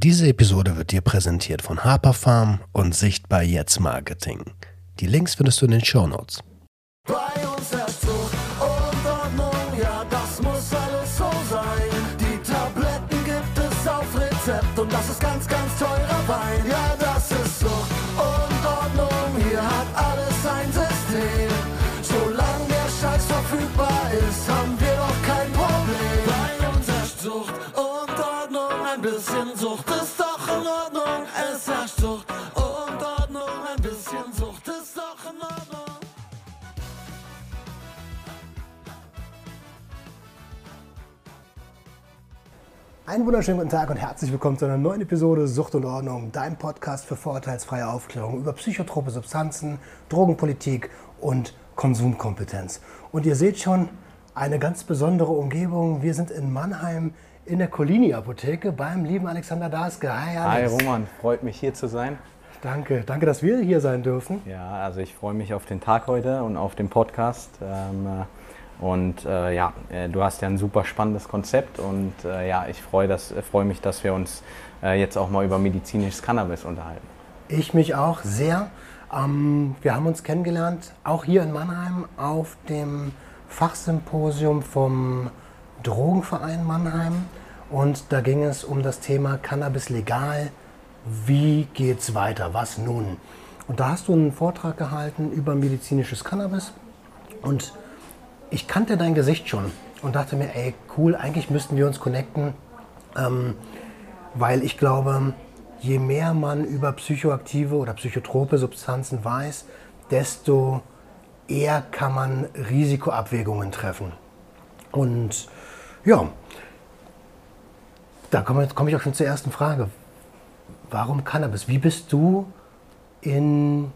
Diese Episode wird dir präsentiert von Harper Farm und Sichtbar Jetzt Marketing. Die Links findest du in den Show Notes. Einen wunderschönen guten Tag und herzlich willkommen zu einer neuen Episode Sucht und Ordnung, dein Podcast für vorurteilsfreie Aufklärung über psychotrope Substanzen, Drogenpolitik und Konsumkompetenz. Und ihr seht schon eine ganz besondere Umgebung. Wir sind in Mannheim in der Collini-Apotheke beim lieben Alexander Daske. Hi, Hi Alex. Roman, freut mich hier zu sein. Danke, danke, dass wir hier sein dürfen. Ja, also ich freue mich auf den Tag heute und auf den Podcast. Ähm, äh, und äh, ja, äh, du hast ja ein super spannendes Konzept und äh, ja, ich freue äh, freue mich, dass wir uns äh, jetzt auch mal über medizinisches Cannabis unterhalten. Ich mich auch sehr. Ähm, wir haben uns kennengelernt, auch hier in Mannheim, auf dem Fachsymposium vom Drogenverein Mannheim. Und da ging es um das Thema Cannabis legal. Wie geht's weiter? Was nun? Und da hast du einen Vortrag gehalten über medizinisches Cannabis. Und ich kannte dein Gesicht schon und dachte mir, ey, cool, eigentlich müssten wir uns connecten. Ähm, weil ich glaube, je mehr man über psychoaktive oder psychotrope Substanzen weiß, desto eher kann man Risikoabwägungen treffen. Und ja, da komme komme ich auch schon zur ersten Frage. Warum Cannabis? Wie bist du in,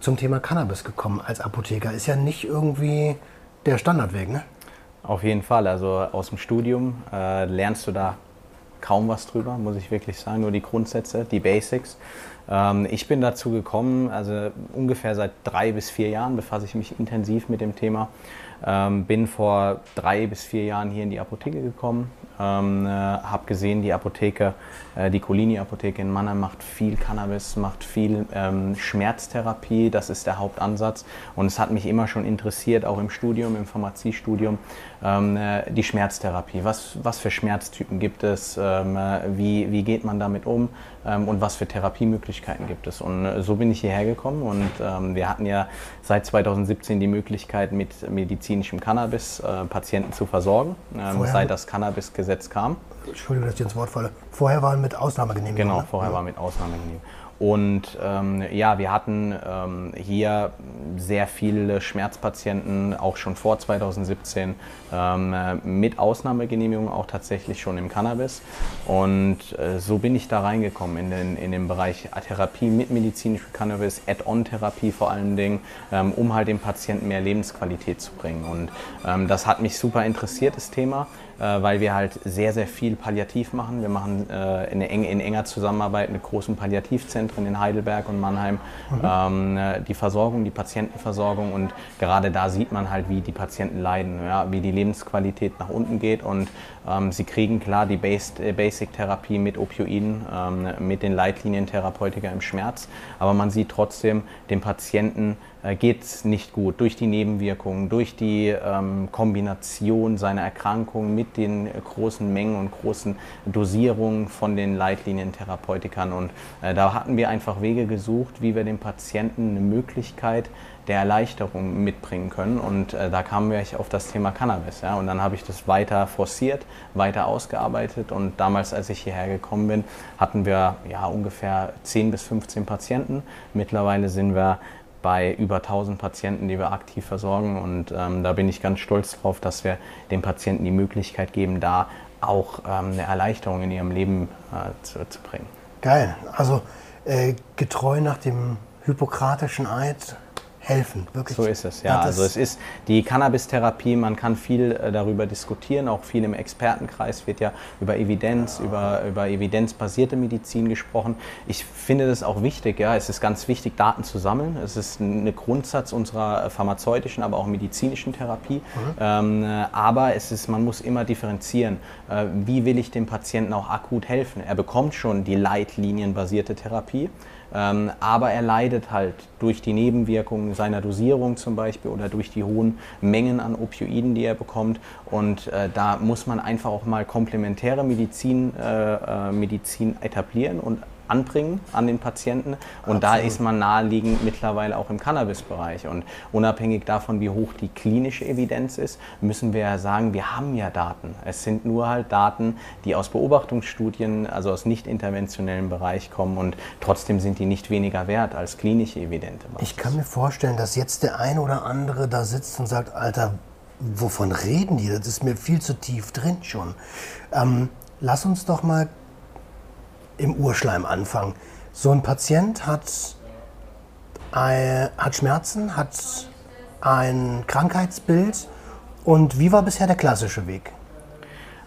zum Thema Cannabis gekommen als Apotheker? Ist ja nicht irgendwie der Standardweg, ne? Auf jeden Fall, also aus dem Studium äh, lernst du da kaum was drüber, muss ich wirklich sagen, nur die Grundsätze, die Basics. Ähm, ich bin dazu gekommen, also ungefähr seit drei bis vier Jahren befasse ich mich intensiv mit dem Thema. Ähm, bin vor drei bis vier Jahren hier in die Apotheke gekommen, ähm, äh, habe gesehen, die Apotheke, äh, die Colini-Apotheke in Mannheim macht viel Cannabis, macht viel ähm, Schmerztherapie, das ist der Hauptansatz. Und es hat mich immer schon interessiert, auch im Studium, im Pharmaziestudium, ähm, äh, die Schmerztherapie. Was, was für Schmerztypen gibt es? Ähm, äh, wie, wie geht man damit um? Ähm, und was für Therapiemöglichkeiten gibt es? Und äh, so bin ich hierher gekommen und ähm, wir hatten ja seit 2017 die Möglichkeit, mit medizinischem Cannabis äh, Patienten zu versorgen, ähm, Vorher- seit das Cannabisgesetz kam. Entschuldigung, dass ich ins Wort falle. Vorher waren mit Ausnahmegenehmigung. Genau, ne? vorher war mit Ausnahmegenehmigung. Und ähm, ja, wir hatten ähm, hier sehr viele Schmerzpatienten, auch schon vor 2017, ähm, äh, mit Ausnahmegenehmigung auch tatsächlich schon im Cannabis. Und äh, so bin ich da reingekommen in den, in den Bereich Therapie mit medizinischem Cannabis, Add-on-Therapie vor allen Dingen, ähm, um halt dem Patienten mehr Lebensqualität zu bringen. Und ähm, das hat mich super interessiert, das Thema weil wir halt sehr, sehr viel palliativ machen. Wir machen äh, in, eng, in enger Zusammenarbeit mit großen Palliativzentren in Heidelberg und Mannheim ähm, äh, die Versorgung, die Patientenversorgung. Und gerade da sieht man halt, wie die Patienten leiden, ja, wie die Lebensqualität nach unten geht. Und ähm, sie kriegen klar die äh, Basic-Therapie mit Opioiden, ähm, mit den Leitlinien Therapeutika im Schmerz, aber man sieht trotzdem, dem Patienten geht es nicht gut durch die Nebenwirkungen, durch die ähm, Kombination seiner Erkrankung mit den äh, großen Mengen und großen Dosierungen von den Leitlinientherapeutikern. Und äh, da hatten wir einfach Wege gesucht, wie wir dem Patienten eine Möglichkeit der Erleichterung mitbringen können. Und äh, da kamen wir auf das Thema Cannabis. Ja? Und dann habe ich das weiter forciert, weiter ausgearbeitet. Und damals, als ich hierher gekommen bin, hatten wir ja ungefähr 10 bis 15 Patienten. Mittlerweile sind wir bei über 1000 Patienten, die wir aktiv versorgen. Und ähm, da bin ich ganz stolz drauf, dass wir den Patienten die Möglichkeit geben, da auch ähm, eine Erleichterung in ihrem Leben äh, zu, zu bringen. Geil. Also äh, getreu nach dem hippokratischen Eid helfen. Wirklich. So ist es, ja. das Also es ist die Cannabis-Therapie, man kann viel äh, darüber diskutieren, auch viel im Expertenkreis wird ja über Evidenz, über, über evidenzbasierte Medizin gesprochen. Ich finde das auch wichtig, ja. Es ist ganz wichtig, Daten zu sammeln. Es ist ein Grundsatz unserer pharmazeutischen, aber auch medizinischen Therapie. Ähm, äh, aber es ist, man muss immer differenzieren. Äh, wie will ich dem Patienten auch akut helfen? Er bekommt schon die leitlinienbasierte Therapie. Ähm, aber er leidet halt durch die Nebenwirkungen seiner Dosierung zum Beispiel oder durch die hohen Mengen an Opioiden, die er bekommt. Und äh, da muss man einfach auch mal komplementäre Medizin, äh, äh, Medizin etablieren und anbringen an den Patienten. Und da ist man naheliegend mittlerweile auch im Cannabis-Bereich. Und unabhängig davon, wie hoch die klinische Evidenz ist, müssen wir ja sagen, wir haben ja Daten. Es sind nur halt Daten, die aus Beobachtungsstudien, also aus nicht interventionellen Bereich kommen und trotzdem sind die nicht weniger wert als klinische evidente Basis. Ich kann mir vorstellen, dass jetzt der ein oder andere da sitzt und sagt, Alter, wovon reden die? Das ist mir viel zu tief drin schon. Ähm, lass uns doch mal im Urschleim anfangen. So ein Patient hat, äh, hat Schmerzen, hat ein Krankheitsbild. Und wie war bisher der klassische Weg?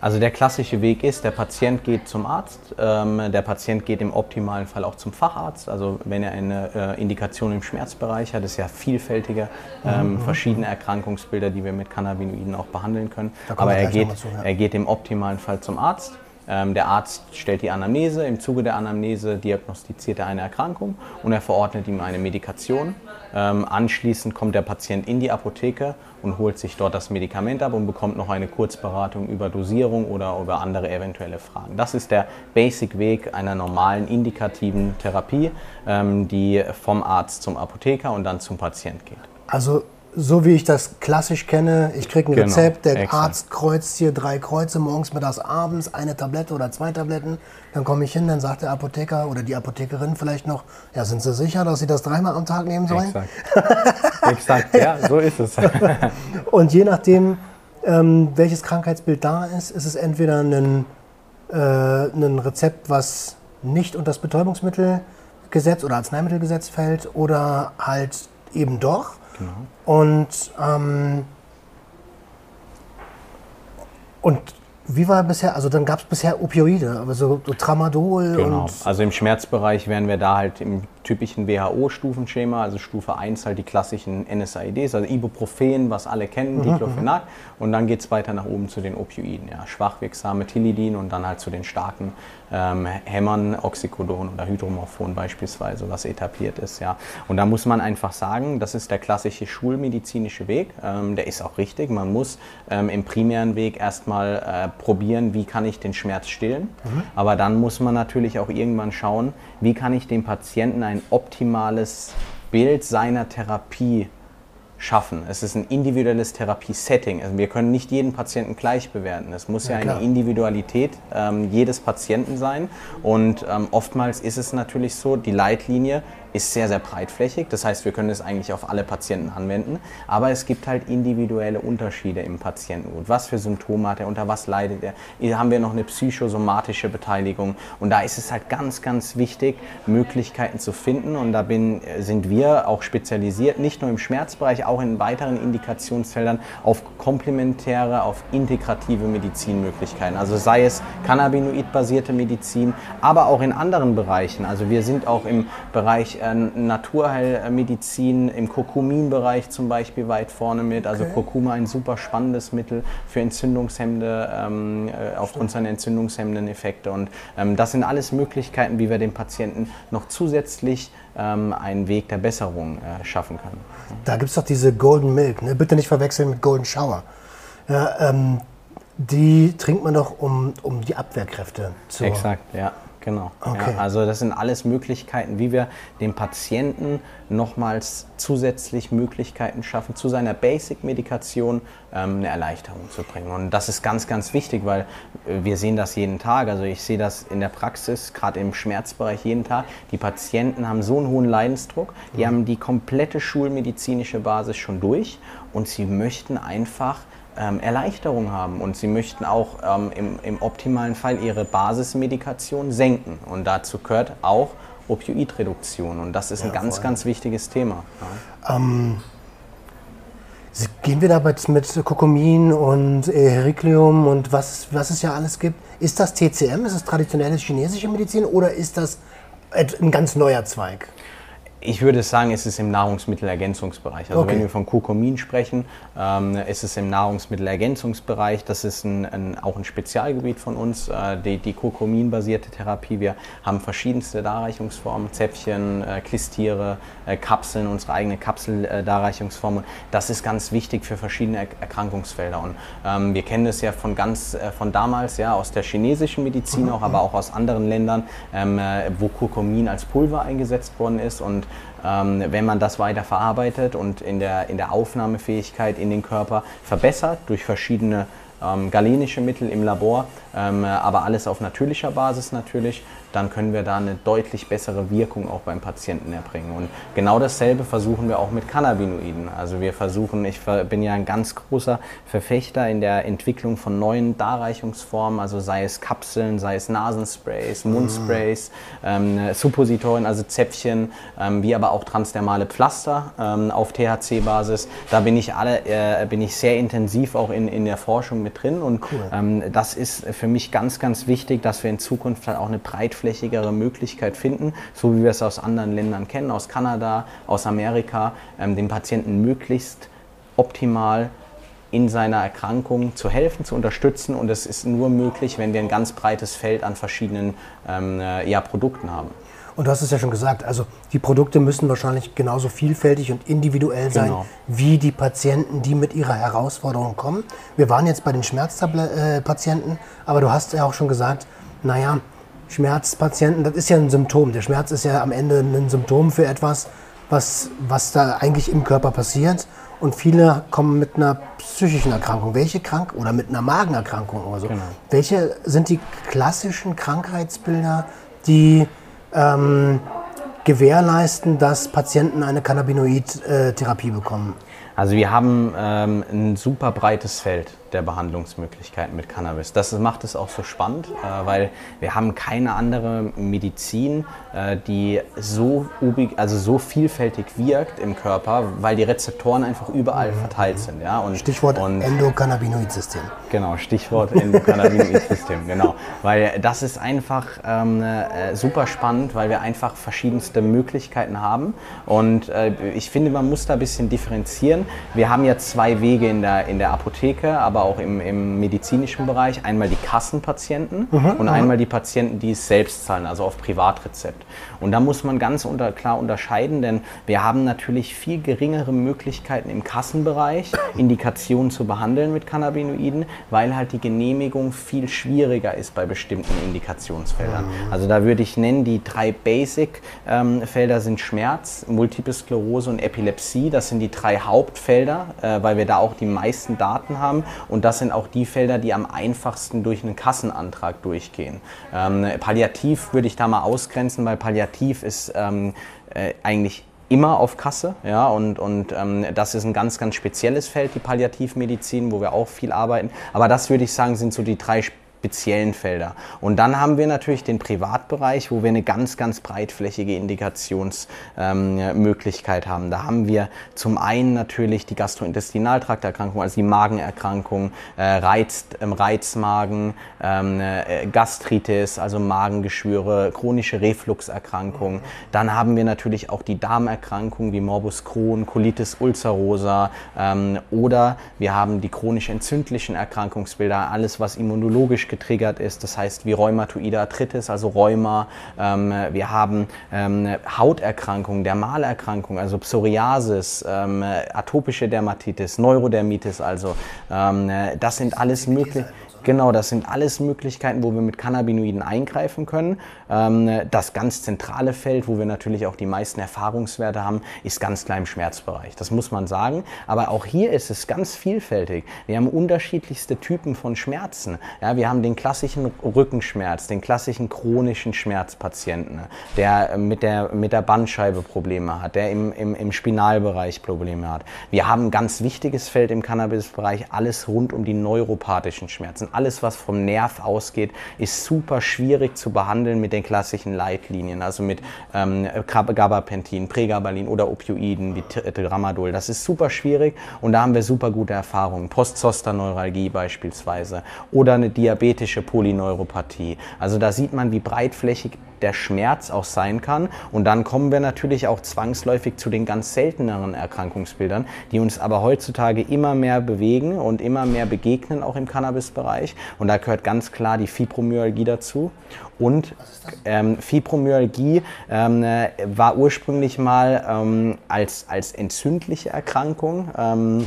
Also der klassische Weg ist, der Patient geht zum Arzt, ähm, der Patient geht im optimalen Fall auch zum Facharzt. Also wenn er eine äh, Indikation im Schmerzbereich hat, ist ja vielfältige ähm, verschiedene Erkrankungsbilder, die wir mit Cannabinoiden auch behandeln können. Aber er geht, zu, ja. er geht im optimalen Fall zum Arzt. Ähm, der Arzt stellt die Anamnese, im Zuge der Anamnese diagnostiziert er eine Erkrankung und er verordnet ihm eine Medikation. Ähm, anschließend kommt der Patient in die Apotheke und holt sich dort das Medikament ab und bekommt noch eine Kurzberatung über Dosierung oder über andere eventuelle Fragen. Das ist der Basic-Weg einer normalen indikativen Therapie, ähm, die vom Arzt zum Apotheker und dann zum Patient geht. Also so wie ich das klassisch kenne, ich kriege ein Genau, Rezept, der exakt. Arzt kreuzt hier drei Kreuze, morgens, mittags, abends, eine Tablette oder zwei Tabletten. Dann komme ich hin, dann sagt der Apotheker oder die Apothekerin vielleicht noch, ja, sind Sie sicher, dass Sie das dreimal am Tag nehmen sollen? Exakt. Exakt, ja, so ist es. Und je nachdem, ähm, welches Krankheitsbild da ist, ist es entweder ein, äh, ein Rezept, was nicht unter das Betäubungsmittelgesetz oder Arzneimittelgesetz fällt oder halt eben doch. Und, ähm, und wie war bisher, also dann gab es bisher Opioide, aber so, Tramadol Genau. Also im Schmerzbereich wären wir da halt im typischen WHO-Stufenschema, also Stufe 1 halt die klassischen NSAIDs, also Ibuprofen, was alle kennen, Diclofenac. Und dann geht es weiter nach oben zu den Opioiden, ja, schwachwirksame Tilidin und dann halt zu den starken ähm, Hämmern, Oxycodon oder Hydromorphon beispielsweise, was etabliert ist. Ja. Und da muss man einfach sagen, das ist der klassische schulmedizinische Weg, ähm, der ist auch richtig. Man muss ähm, im primären Weg erstmal äh, probieren, wie kann ich den Schmerz stillen. Aber dann muss man natürlich auch irgendwann schauen, wie kann ich dem Patienten ein optimales Bild seiner Therapie schaffen. Es ist ein individuelles Therapiesetting. Also wir können nicht jeden Patienten gleich bewerten. Es muss ja, klar. eine Individualität ähm, jedes Patienten sein. Und ähm, oftmals ist es natürlich so, die Leitlinie ist sehr, sehr breitflächig. Das heißt, wir können es eigentlich auf alle Patienten anwenden. Aber es gibt halt individuelle Unterschiede im Patientengut. Was für Symptome hat er, unter was leidet er? Hier haben wir noch eine psychosomatische Beteiligung. Und da ist es halt ganz, ganz wichtig, Möglichkeiten zu finden. Und da bin, sind wir auch spezialisiert, nicht nur im Schmerzbereich, auch in weiteren Indikationsfeldern auf komplementäre, auf integrative Medizinmöglichkeiten. Also sei es cannabinoidbasierte Medizin, aber auch in anderen Bereichen. Also wir sind auch im Bereich äh, Naturheilmedizin, im Kurkuminbereich zum Beispiel weit vorne mit. Also Kurkuma ein super spannendes Mittel für entzündungshemmende, ähm, äh, aufgrund seiner entzündungshemmenden Effekte. Und ähm, das sind alles Möglichkeiten, wie wir dem Patienten noch zusätzlich ähm, einen Weg der Besserung äh, schaffen können. da gibt es doch diese Golden Milk, ne? bitte nicht verwechseln mit Golden Shower. Ja, ähm, die trinkt man doch, um, um die Abwehrkräfte zu... Exakt, ja, genau. Okay. Ja, also das sind alles Möglichkeiten, wie wir dem Patienten nochmals zusätzlich Möglichkeiten schaffen, zu seiner Basic-Medikation ähm, eine Erleichterung zu bringen. Und das ist ganz, ganz wichtig, weil äh, wir sehen das jeden Tag. Also ich sehe das in der Praxis, gerade im Schmerzbereich jeden Tag. Die Patienten haben so einen hohen Leidensdruck, die haben die komplette schulmedizinische Basis schon durch und sie möchten einfach ähm, Erleichterung haben und sie möchten auch ähm, im, im optimalen Fall ihre Basismedikation senken. Und dazu gehört auch Opioidreduktion. Und das ist ein ganz, ganz wichtiges Thema. Gehen wir da jetzt mit Kokomin und Hericlium und was, was es ja alles gibt? Ist das TCM, ist das traditionelle chinesische Medizin oder ist das ein ganz neuer Zweig? Ich würde sagen, es ist im Nahrungsmittelergänzungsbereich. Also Okay. wenn wir von Kurkumin sprechen, ähm, ist es im Nahrungsmittelergänzungsbereich. Das ist ein, ein, auch ein Spezialgebiet von uns, äh, die, die Kurkuminbasierte Therapie. Wir haben verschiedenste Darreichungsformen, Zäpfchen, äh, Klistiere, äh, Kapseln, unsere eigene Kapseldarreichungsform. Und das ist ganz wichtig für verschiedene Er Erkrankungsfelder. Und ähm, wir kennen das ja von ganz äh, von damals, ja, aus der chinesischen Medizin auch, aber auch aus anderen Ländern, ähm, äh, wo Kurkumin als Pulver eingesetzt worden ist. Und ähm, wenn man das weiter verarbeitet und in der, in der Aufnahmefähigkeit in den Körper verbessert durch verschiedene ähm, galenische Mittel im Labor, ähm, aber alles auf natürlicher Basis natürlich, dann können wir da eine deutlich bessere Wirkung auch beim Patienten erbringen. Und genau dasselbe versuchen wir auch mit Cannabinoiden. Also wir versuchen, ich bin ja ein ganz großer Verfechter in der Entwicklung von neuen Darreichungsformen, also sei es Kapseln, sei es Nasensprays, Mundsprays, ähm, Suppositorien, also Zäpfchen, ähm, wie aber auch transdermale Pflaster ähm, auf THC-Basis. Da bin ich alle, äh, bin ich sehr intensiv auch in, in der Forschung mit drin und ähm, das ist für mich ganz, ganz wichtig, dass wir in Zukunft halt auch eine breitflächigere Möglichkeit finden, so wie wir es aus anderen Ländern kennen, aus Kanada, aus Amerika, ähm, den Patienten möglichst optimal in seiner Erkrankung zu helfen, zu unterstützen und das ist nur möglich, wenn wir ein ganz breites Feld an verschiedenen ähm, äh, ja, Produkten haben. Und du hast es ja schon gesagt, also die Produkte müssen wahrscheinlich genauso vielfältig und individuell sein, Genau. wie die Patienten, die mit ihrer Herausforderung kommen. Wir waren jetzt bei den Schmerzpatienten, aber du hast ja auch schon gesagt, naja, Schmerzpatienten, das ist ja ein Symptom. Der Schmerz ist ja am Ende ein Symptom für etwas, was, was da eigentlich im Körper passiert. Und viele kommen mit einer psychischen Erkrankung. Welche krank oder mit einer Magenerkrankung oder so. Genau. Welche sind die klassischen Krankheitsbilder, die ähm, gewährleisten, dass Patienten eine Cannabinoid-Therapie bekommen? Also wir haben ähm, ein super breites Feld der Behandlungsmöglichkeiten mit Cannabis. Das macht es auch so spannend, äh, weil wir haben keine andere Medizin, äh, die so, also so vielfältig wirkt im Körper, weil die Rezeptoren einfach überall verteilt sind. Ja? Und, Stichwort und Endokannabinoid-System. Genau, Stichwort Endokannabinoid-System, genau. Weil das ist einfach ähm, äh, super spannend, weil wir einfach verschiedenste Möglichkeiten haben. Und äh, ich finde, man muss da ein bisschen differenzieren. Wir haben ja zwei Wege in der, in der Apotheke, aber auch im, im medizinischen Bereich. Einmal die Kassenpatienten und einmal die Patienten, die es selbst zahlen, also auf Privatrezept. Und da muss man ganz unter, klar unterscheiden, denn wir haben natürlich viel geringere Möglichkeiten im Kassenbereich, Indikationen zu behandeln mit Cannabinoiden, weil halt die Genehmigung viel schwieriger ist bei bestimmten Indikationsfeldern. Also da würde ich nennen, die drei Basic-Felder sind Schmerz, Multiple Sklerose und Epilepsie. Das sind die drei Hauptfelder, äh, weil wir da auch die meisten Daten haben. Und das sind auch die Felder, die am einfachsten durch einen Kassenantrag durchgehen. Ähm, Palliativ würde ich da mal ausgrenzen, weil Palliativ ist ähm, äh, eigentlich immer auf Kasse. Ja, und und ähm, das ist ein ganz, ganz spezielles Feld, die Palliativmedizin, wo wir auch viel arbeiten. Aber das würde ich sagen, sind so die drei speziellen Felder. Und dann haben wir natürlich den Privatbereich, wo wir eine ganz, ganz breitflächige Indikationsmöglichkeit ähm, haben. Da haben wir zum einen natürlich die Gastrointestinaltrakterkrankung, also die Magenerkrankung, äh, Reiz, ähm, Reizmagen, ähm, äh, Gastritis, also Magengeschwüre, chronische Refluxerkrankungen. Dann haben wir natürlich auch die Darmerkrankungen wie Morbus Crohn, Colitis ulcerosa ähm, oder wir haben die chronisch entzündlichen Erkrankungsbilder, alles was immunologisch getriggert ist, das heißt wie rheumatoide Arthritis, also Rheuma. Ähm, wir haben ähm, Hauterkrankungen, Dermalerkrankungen, also Psoriasis, ähm, atopische Dermatitis, Neurodermitis, also ähm, das sind alles mögliche. Genau, das sind alles Möglichkeiten, wo wir mit Cannabinoiden eingreifen können. Ähm, das ganz zentrale Feld, wo wir natürlich auch die meisten Erfahrungswerte haben, ist ganz klar im Schmerzbereich. Das muss man sagen. Aber auch hier ist es ganz vielfältig. Wir haben unterschiedlichste Typen von Schmerzen. Ja, wir haben den klassischen Rückenschmerz, den klassischen chronischen Schmerzpatienten, der mit der, mit der Bandscheibe Probleme hat, der im, im, im Spinalbereich Probleme hat. Wir haben ein ganz wichtiges Feld im Cannabisbereich, alles rund um die neuropathischen Schmerzen alles, was vom Nerv ausgeht, ist super schwierig zu behandeln mit den klassischen Leitlinien, also mit ähm, Gabapentin, Pregabalin oder Opioiden wie Tramadol. Das ist super schwierig und da haben wir super gute Erfahrungen. Postzosterneuralgie beispielsweise oder eine diabetische Polyneuropathie. Also da sieht man, wie breitflächig der Schmerz auch sein kann. Und dann kommen wir natürlich auch zwangsläufig zu den ganz selteneren Erkrankungsbildern, die uns aber heutzutage immer mehr bewegen und immer mehr begegnen, auch im Cannabis-Bereich. Und da gehört ganz klar die Fibromyalgie dazu. Und ähm, Fibromyalgie ähm, war ursprünglich mal ähm, als, als entzündliche Erkrankung ähm,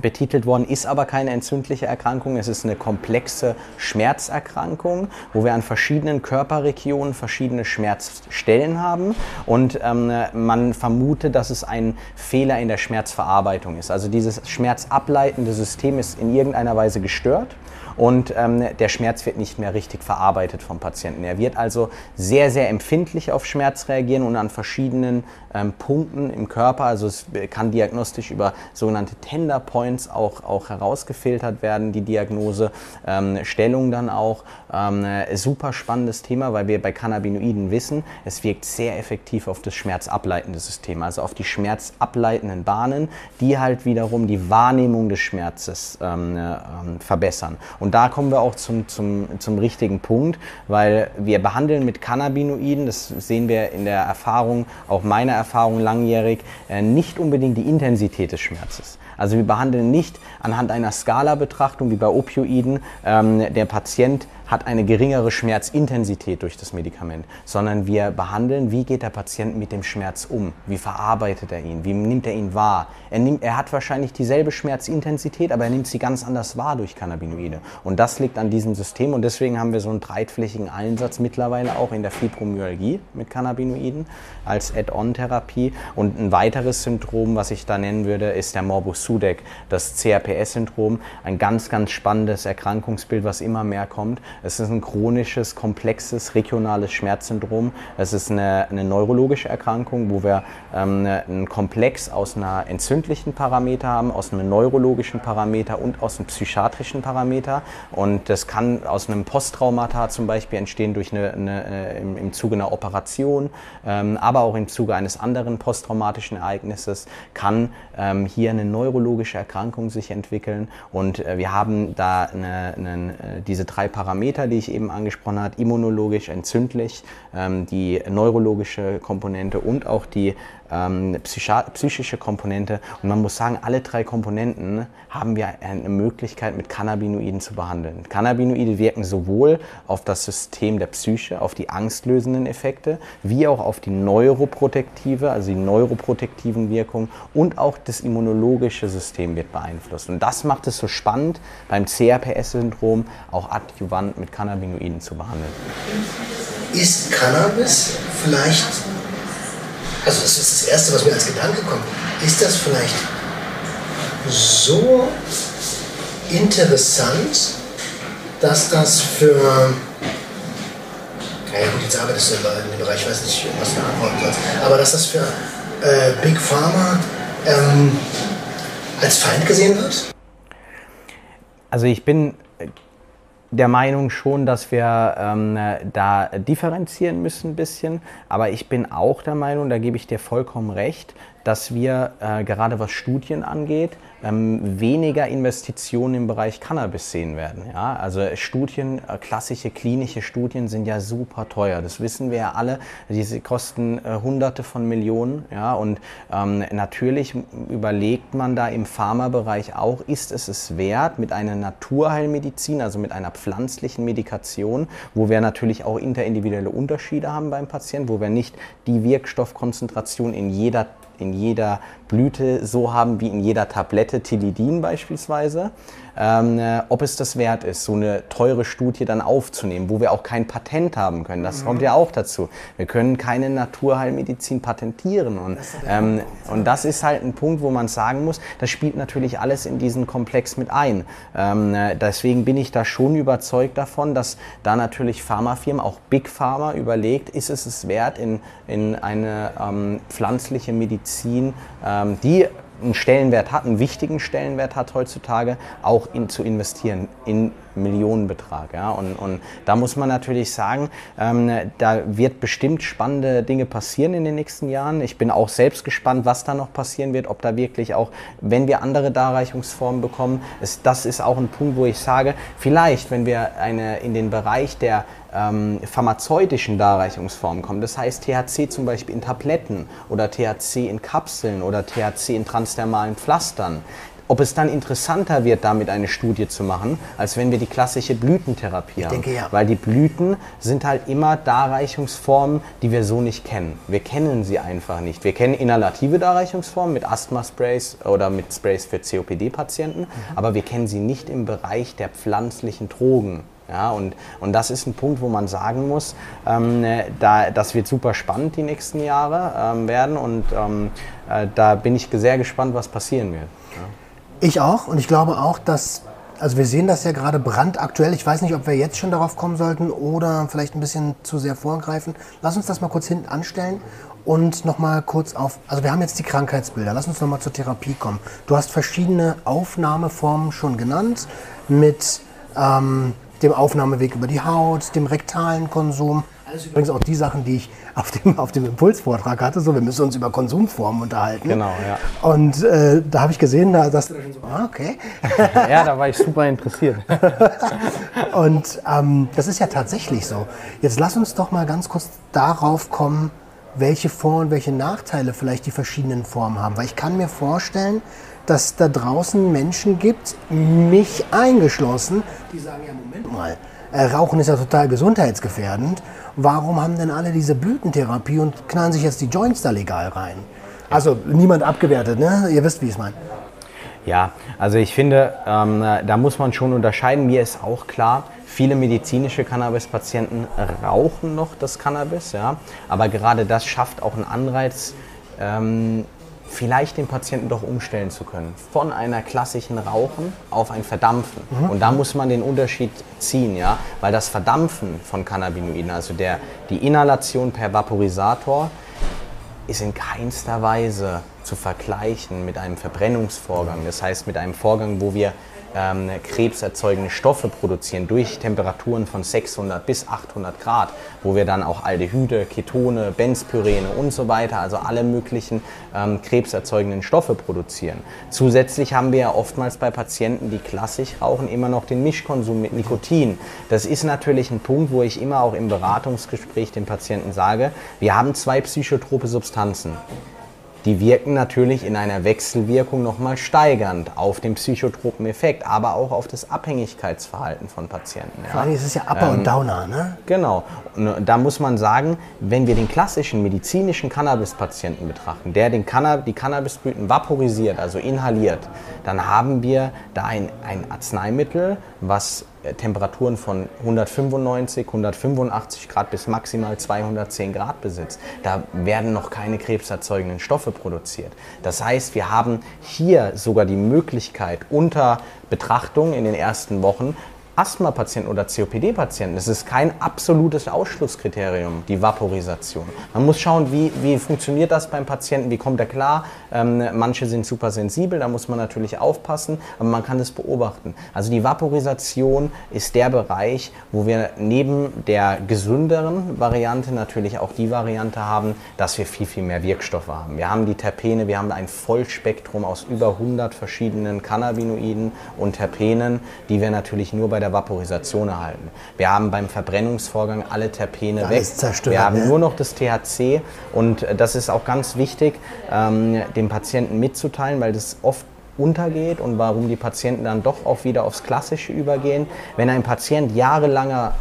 betitelt worden, ist aber keine entzündliche Erkrankung. Es ist eine komplexe Schmerzerkrankung, wo wir an verschiedenen Körperregionen verschiedene Schmerzstellen haben und ähm, man vermutet, dass es ein Fehler in der Schmerzverarbeitung ist. Also dieses schmerzableitende System ist in irgendeiner Weise gestört und ähm, der Schmerz wird nicht mehr richtig verarbeitet vom Patienten. Er wird also sehr, sehr empfindlich auf Schmerz reagieren und an verschiedenen ähm, Punkten im Körper, also es kann diagnostisch über sogenannte Tender Points auch, auch herausgefiltert werden, die Diagnose, ähm, Stellung dann auch. Ähm, super spannendes Thema, weil wir bei Cannabinoiden wissen, es wirkt sehr effektiv auf das schmerzableitende System, also auf die schmerzableitenden Bahnen, die halt wiederum die Wahrnehmung des Schmerzes ähm, äh, verbessern. Und da kommen wir auch zum, zum, zum richtigen Punkt, weil wir behandeln mit Cannabinoiden, das sehen wir in der Erfahrung, auch meiner Erfahrung langjährig, äh, nicht unbedingt die Intensität des Schmerzes. Also wir behandeln nicht anhand einer Skala-Betrachtung wie bei Opioiden, ähm, der Patient hat eine geringere Schmerzintensität durch das Medikament, sondern wir behandeln, wie geht der Patient mit dem Schmerz um, wie verarbeitet er ihn, wie nimmt er ihn wahr. Er, nimmt, er hat wahrscheinlich dieselbe Schmerzintensität, aber er nimmt sie ganz anders wahr durch Cannabinoide. Und das liegt an diesem System und deswegen haben wir so einen breitflächigen Einsatz mittlerweile auch in der Fibromyalgie mit Cannabinoiden als Add-on-Therapie. Und ein weiteres Syndrom, was ich da nennen würde, ist der Morbus Sudeck, das CRPS-Syndrom. Ein ganz, ganz spannendes Erkrankungsbild, was immer mehr kommt. Es ist ein chronisches, komplexes, regionales Schmerzsyndrom. Es ist eine, eine neurologische Erkrankung, wo wir ähm, einen Komplex aus einer entzündlichen Parameter haben, aus einem neurologischen Parameter und aus einem psychiatrischen Parameter. Und das kann aus einem Posttraumata zum Beispiel entstehen durch eine, eine äh, im, im, Zuge einer Operation, ähm, aber auch im Zuge eines anderen posttraumatischen Ereignisses kann ähm, hier eine neurologische Erkrankung sich entwickeln. Und äh, wir haben da eine, eine, äh, diese drei Parameter Parameter, die ich eben angesprochen habe, immunologisch, entzündlich, ähm, die neurologische Komponente und auch die ähm, psychische Komponente. Und man muss sagen, alle drei Komponenten haben wir eine Möglichkeit mit Cannabinoiden zu behandeln. Cannabinoide wirken sowohl auf das System der Psyche, auf die angstlösenden Effekte, wie auch auf die neuroprotektive, also die neuroprotektiven Wirkungen und auch das immunologische System wird beeinflusst. Und das macht es so spannend, beim CRPS-Syndrom auch adjuvant mit Cannabinoiden zu behandeln. Ist Cannabis vielleicht also das ist das Erste, was mir als Gedanke kommt. Ist das vielleicht so interessant, dass das für naja gut, jetzt arbeitest du in dem Bereich, ich weiß nicht, was du antworten sollst, aber dass das für äh, Big Pharma ähm, als Feind gesehen wird? Also ich bin der Meinung schon, dass wir ähm, da differenzieren müssen ein bisschen. Aber ich bin auch der Meinung, da gebe ich dir vollkommen recht, dass wir äh, gerade was Studien angeht, ähm, weniger Investitionen im Bereich Cannabis sehen werden. Ja? Also Studien, äh, klassische klinische Studien sind ja super teuer. Das wissen wir ja alle. Diese kosten äh, Hunderte von Millionen. Ja? Und ähm, natürlich überlegt man da im Pharmabereich auch, ist es es wert, mit einer Naturheilmedizin, also mit einer pflanzlichen Medikation, wo wir natürlich auch interindividuelle Unterschiede haben beim Patienten, wo wir nicht die Wirkstoffkonzentration in jeder in jeder Blüte so haben wie in jeder Tablette Tilidin beispielsweise, ähm, äh, ob es das wert ist, so eine teure Studie dann aufzunehmen, wo wir auch kein Patent haben können. Das mhm. kommt ja auch dazu. Wir können keine Naturheilmedizin patentieren. Und, ähm, und das ist halt ein Punkt, wo man sagen muss, das spielt natürlich alles in diesen Komplex mit ein. Ähm, äh, deswegen bin ich da schon überzeugt davon, dass da natürlich Pharmafirmen, auch Big Pharma, überlegt, ist es es wert, in, in eine ähm, pflanzliche Medizin, ähm, die einen Stellenwert hat, einen wichtigen Stellenwert hat heutzutage, auch in, zu investieren in Millionenbetrag. Ja? Und, und da muss man natürlich sagen, ähm, da wird bestimmt spannende Dinge passieren in den nächsten Jahren. Ich bin auch selbst gespannt, was da noch passieren wird, ob da wirklich auch, wenn wir andere Darreichungsformen bekommen, ist, das ist auch ein Punkt, wo ich sage, vielleicht, wenn wir eine, in den Bereich der ähm, pharmazeutischen Darreichungsformen kommen. Das heißt THC zum Beispiel in Tabletten oder THC in Kapseln oder THC in transdermalen Pflastern ob es dann interessanter wird, damit eine Studie zu machen, als wenn wir die klassische Blütentherapie Ich haben. denke, ja. Weil die Blüten sind halt immer Darreichungsformen, die wir so nicht kennen. Wir kennen sie einfach nicht. Wir kennen inhalative Darreichungsformen mit Asthma-Sprays oder mit Sprays für COPD-Patienten, aber wir kennen sie nicht im Bereich der pflanzlichen Drogen. Ja, und, und das ist ein Punkt, wo man sagen muss, ähm, da, das wird super spannend die nächsten Jahre ähm, werden und ähm, äh, da bin ich sehr gespannt, was passieren wird. Ich auch und ich glaube auch, dass, also wir sehen das ja gerade brandaktuell. Ich weiß nicht, ob wir jetzt schon darauf kommen sollten oder vielleicht ein bisschen zu sehr vorgreifen. Lass uns das mal kurz hinten anstellen und nochmal kurz auf, also wir haben jetzt die Krankheitsbilder. Lass uns nochmal zur Therapie kommen. Du hast verschiedene Aufnahmeformen schon genannt mit ähm, dem Aufnahmeweg über die Haut, dem rektalen Konsum. Alles übrigens auch die Sachen, die ich auf dem, auf dem Impulsvortrag hatte. So, wir müssen uns über Konsumformen unterhalten. Genau, ja. Und äh, da habe ich gesehen, da, dass du da schon so, ah, okay. Ja, da war ich super interessiert. Und ähm, das ist ja tatsächlich so. Jetzt lass uns doch mal ganz kurz darauf kommen, welche Vor- und welche Nachteile vielleicht die verschiedenen Formen haben. Weil ich kann mir vorstellen, dass da draußen Menschen gibt, mich eingeschlossen, die sagen, ja, Moment mal, äh, Rauchen ist ja total gesundheitsgefährdend. Warum haben denn alle diese Blütentherapie und knallen sich jetzt die Joints da legal rein? Also niemand abgewertet, ne? Ihr wisst, wie ich es meine. Ja, also ich finde, ähm, da muss man schon unterscheiden. Mir ist auch klar, viele medizinische Cannabis-Patienten rauchen noch das Cannabis, ja. Aber gerade das schafft auch einen Anreiz, ähm, vielleicht den Patienten doch umstellen zu können. Von einer klassischen Rauchen auf ein Verdampfen. Und da muss man den Unterschied ziehen, ja. Weil das Verdampfen von Cannabinoiden, also der, die Inhalation per Vaporisator, ist in keinster Weise zu vergleichen mit einem Verbrennungsvorgang. Das heißt mit einem Vorgang, wo wir ähm, krebserzeugende Stoffe produzieren durch Temperaturen von 600 bis 800 Grad, wo wir dann auch Aldehyde, Ketone, Benzpyrene und so weiter, also alle möglichen ähm, krebserzeugenden Stoffe produzieren. Zusätzlich haben wir ja oftmals bei Patienten, die klassisch rauchen, immer noch den Mischkonsum mit Nikotin. Das ist natürlich ein Punkt, wo ich immer auch im Beratungsgespräch den Patienten sage, wir haben zwei psychotrope Substanzen. Die wirken natürlich in einer Wechselwirkung nochmal steigernd auf den psychotropen Effekt, aber auch auf das Abhängigkeitsverhalten von Patienten. Vor allem ist es ja Upper und Downer, ne? Genau. Und da muss man sagen, wenn wir den klassischen medizinischen Cannabis-Patienten betrachten, der den Canna die Cannabisblüten vaporisiert, also inhaliert, dann haben wir da ein, ein Arzneimittel, was äh, Temperaturen von 195, 185 Grad bis maximal 210 Grad besitzt. Da werden noch keine krebserzeugenden Stoffe produziert. Das heißt, wir haben hier sogar die Möglichkeit unter Betrachtung in den ersten Wochen Asthma-Patienten oder COPD-Patienten, das ist kein absolutes Ausschlusskriterium, die Vaporisation. Man muss schauen, wie, wie funktioniert das beim Patienten, wie kommt er klar. Ähm, manche sind super sensibel, da muss man natürlich aufpassen, aber man kann das beobachten. Also die Vaporisation ist der Bereich, wo wir neben der gesünderen Variante natürlich auch die Variante haben, dass wir viel, viel mehr Wirkstoffe haben. Wir haben die Terpene, wir haben ein Vollspektrum aus über 100 verschiedenen Cannabinoiden und Terpenen, die wir natürlich nur bei der Vaporisation erhalten. Wir haben beim Verbrennungsvorgang alle Terpene Alles weg. zerstört, Wir haben ne? nur noch das THC und äh, das ist auch ganz wichtig, ähm, dem Patienten mitzuteilen, weil das oft untergeht und warum die Patienten dann doch auch wieder aufs Klassische übergehen. Wenn ein Patient jahrelanger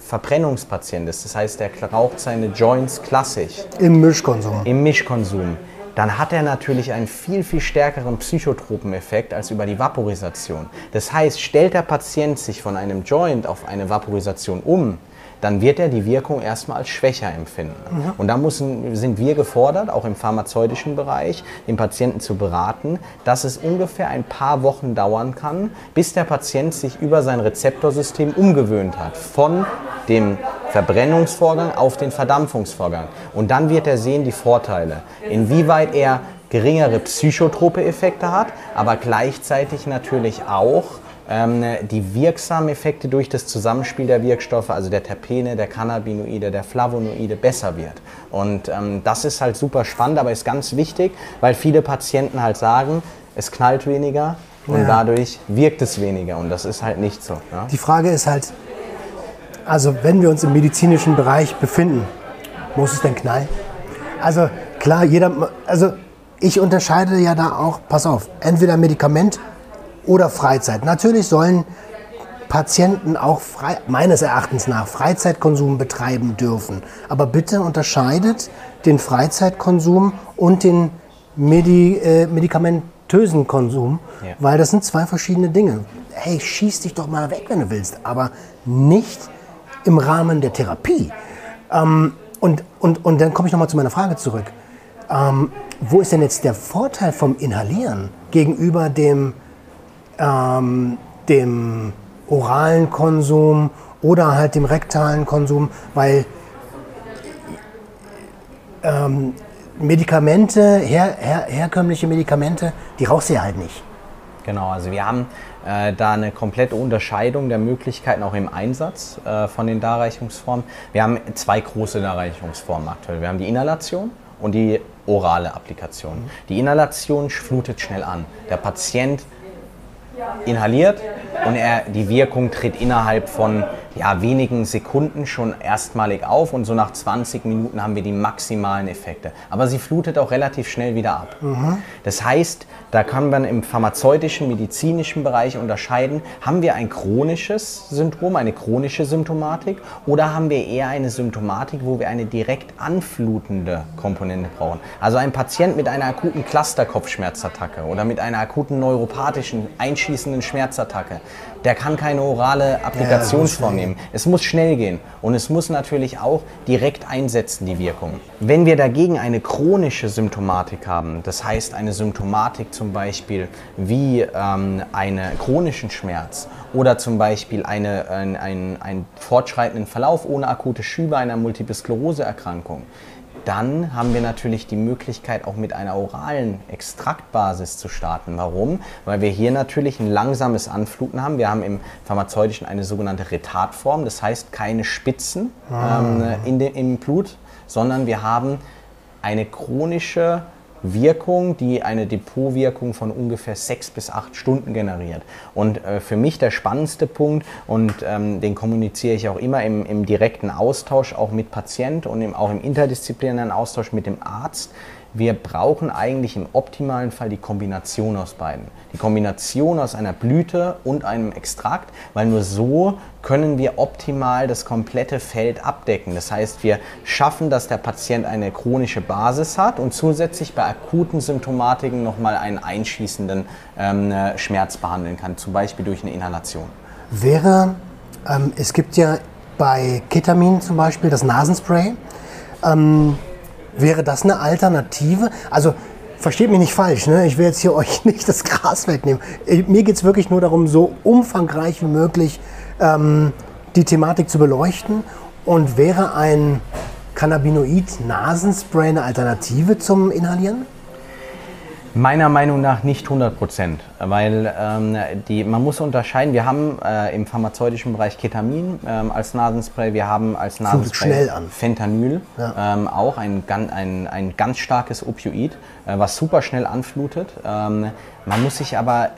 Verbrennungspatient ist, das heißt, der raucht seine Joints klassisch, Im Mischkonsum. im Mischkonsum, dann hat er natürlich einen viel, viel stärkeren psychotropen Effekt als über die Vaporisation. Das heißt, stellt der Patient sich von einem Joint auf eine Vaporisation um, dann wird er die Wirkung erstmal als schwächer empfinden. Und da müssen, sind wir gefordert, auch im pharmazeutischen Bereich, den Patienten zu beraten, dass es ungefähr ein paar Wochen dauern kann, bis der Patient sich über sein Rezeptorsystem umgewöhnt hat. Von dem Verbrennungsvorgang auf den Verdampfungsvorgang. Und dann wird er sehen die Vorteile. Inwieweit er geringere psychotrope Effekte hat, aber gleichzeitig natürlich auch ähm, die wirksamen Effekte durch das Zusammenspiel der Wirkstoffe, also der Terpene, der Cannabinoide, der Flavonoide, besser wird. Und ähm, das ist halt super spannend, aber ist ganz wichtig, weil viele Patienten halt sagen, es knallt weniger und Ja. dadurch wirkt es weniger und das ist halt nicht so. Ja? Die Frage ist halt, also wenn wir uns im medizinischen Bereich befinden, muss es denn knallen? Also klar, jeder, also ich unterscheide ja da auch, pass auf, entweder Medikament oder Freizeit. Natürlich sollen Patienten auch frei, meines Erachtens nach Freizeitkonsum betreiben dürfen. Aber bitte unterscheidet den Freizeitkonsum und den Medi, äh, medikamentösen Konsum, Ja. weil das sind zwei verschiedene Dinge. Hey, schieß dich doch mal weg, wenn du willst, aber nicht im Rahmen der Therapie. Ähm, und, und, und dann komme ich nochmal zu meiner Frage zurück. Ähm, wo ist denn jetzt der Vorteil vom Inhalieren gegenüber dem, ähm, dem oralen Konsum oder halt dem rektalen Konsum? Weil ähm, Medikamente, her, her, herkömmliche Medikamente, die rauchst du ja halt nicht. Genau, also wir haben äh, da eine komplette Unterscheidung der Möglichkeiten auch im Einsatz äh, von den Darreichungsformen. Wir haben zwei große Darreichungsformen aktuell. Wir haben die Inhalation und die orale Applikation. Die Inhalation flutet schnell an. Der Patient inhaliert und er, die Wirkung tritt innerhalb von ja, wenigen Sekunden schon erstmalig auf und so nach 20 Minuten haben wir die maximalen Effekte. Aber sie flutet auch relativ schnell wieder ab. Das heißt, da kann man im pharmazeutischen, medizinischen Bereich unterscheiden, haben wir ein chronisches Syndrom, eine chronische Symptomatik oder haben wir eher eine Symptomatik, wo wir eine direkt anflutende Komponente brauchen. Also ein Patient mit einer akuten Cluster-Kopfschmerzattacke oder mit einer akuten neuropathischen, einschließenden Schmerzattacke, der kann keine orale Applikationsform nehmen. Es muss schnell gehen und es muss natürlich auch direkt einsetzen, die Wirkung. Wenn wir dagegen eine chronische Symptomatik haben, das heißt eine Symptomatik zum Beispiel wie ähm, einen chronischen Schmerz oder zum Beispiel eine, ein, ein, einen fortschreitenden Verlauf ohne akute Schübe einer Multiple Sklerose-Erkrankung, dann haben wir natürlich die Möglichkeit, auch mit einer oralen Extraktbasis zu starten. Warum? Weil wir hier natürlich ein langsames Anfluten haben. Wir haben im Pharmazeutischen eine sogenannte Retardform, das heißt keine Spitzen ähm, in de, im Blut, sondern wir haben eine chronische Wirkung, die eine Depotwirkung von ungefähr sechs bis acht Stunden generiert. Und äh, für mich der spannendste Punkt, und ähm, den kommuniziere ich auch immer im, im direkten Austausch, auch mit Patient und im, auch im interdisziplinären Austausch mit dem Arzt, wir brauchen eigentlich im optimalen Fall die Kombination aus beiden. Die Kombination aus einer Blüte und einem Extrakt, weil nur so können wir optimal das komplette Feld abdecken. Das heißt, wir schaffen, dass der Patient eine chronische Basis hat und zusätzlich bei akuten Symptomatiken nochmal einen einschließenden ähm, äh, Schmerz behandeln kann, zum Beispiel durch eine Inhalation. Wäre, ähm, es gibt ja bei Ketamin zum Beispiel das Nasenspray. Ähm, wäre das eine Alternative? Also versteht mich nicht falsch, ne? ich will jetzt hier euch nicht das Gras wegnehmen. Mir geht es wirklich nur darum, so umfangreich wie möglich ähm, die Thematik zu beleuchten. Und wäre ein Cannabinoid-Nasenspray eine Alternative zum Inhalieren? Meiner Meinung nach nicht 100 Prozent, weil ähm, die, man muss unterscheiden, wir haben äh, im pharmazeutischen Bereich Ketamin ähm, als Nasenspray, wir haben als Nasenspray. Fentanyl, Ja. ähm, auch ein, ein, ein ganz starkes Opioid, äh, was super schnell anflutet. Ähm, man muss sich aber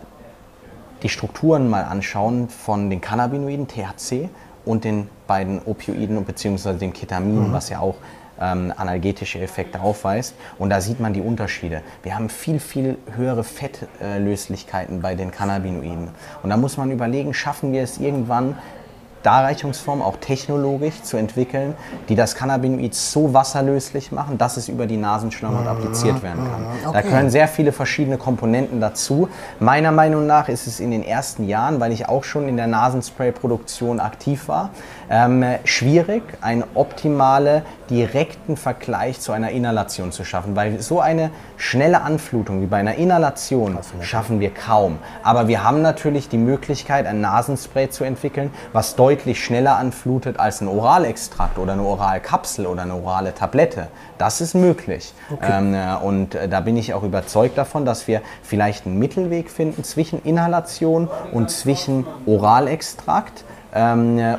die Strukturen mal anschauen von den Cannabinoiden, THC, und den beiden Opioiden bzw. dem Ketamin, was ja auch ähm, analgetische Effekte aufweist. Und da sieht man die Unterschiede. Wir haben viel, viel höhere Fettlöslichkeiten bei den Cannabinoiden. Und da muss man überlegen, schaffen wir es irgendwann, Darreichungsformen auch technologisch zu entwickeln, die das Cannabinoid so wasserlöslich machen, dass es über die Nasenschleimhaut appliziert werden kann. Da okay. können sehr viele verschiedene Komponenten dazu. Meiner Meinung nach ist es in den ersten Jahren, weil ich auch schon in der Nasenspray-Produktion aktiv war, ähm, schwierig, einen optimalen, direkten Vergleich zu einer Inhalation zu schaffen, weil so eine schnelle Anflutung wie bei einer Inhalation schaffen wir kaum. Aber wir haben natürlich die Möglichkeit, ein Nasenspray zu entwickeln, was deutlich schneller anflutet als ein Oralextrakt oder eine Oralkapsel oder eine orale Tablette. Das ist möglich. Ähm, äh, und äh, da bin ich auch überzeugt davon, dass wir vielleicht einen Mittelweg finden zwischen Inhalation und zwischen Oralextrakt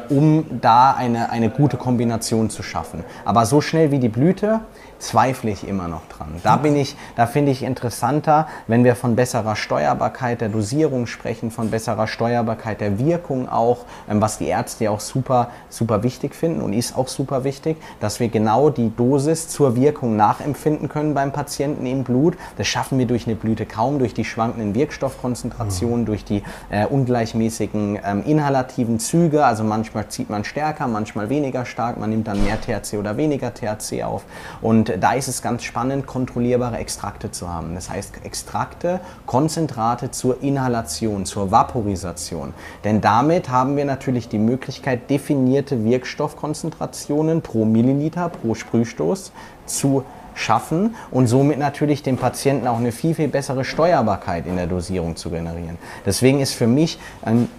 um da eine, eine gute Kombination zu schaffen. Aber so schnell wie die Blüte zweifle ich immer noch dran. Da bin ich, da finde ich interessanter, wenn wir von besserer Steuerbarkeit der Dosierung sprechen, von besserer Steuerbarkeit der Wirkung auch, ähm, was die Ärzte ja auch super, super wichtig finden und ist auch super wichtig, dass wir genau die Dosis zur Wirkung nachempfinden können beim Patienten im Blut. Das schaffen wir durch eine Blüte kaum, durch die schwankenden Wirkstoffkonzentrationen, durch die äh, ungleichmäßigen ähm, inhalativen Züge. Also manchmal zieht man stärker, manchmal weniger stark, man nimmt dann mehr THC oder weniger THC auf. Und da ist es ganz spannend, kontrollierbare Extrakte zu haben. Das heißt, Extrakte, Konzentrate zur Inhalation, zur Vaporisation. Denn damit haben wir natürlich die Möglichkeit, definierte Wirkstoffkonzentrationen pro Milliliter, pro Sprühstoß zu schaffen und somit natürlich dem Patienten auch eine viel, viel bessere Steuerbarkeit in der Dosierung zu generieren. Deswegen ist für mich ein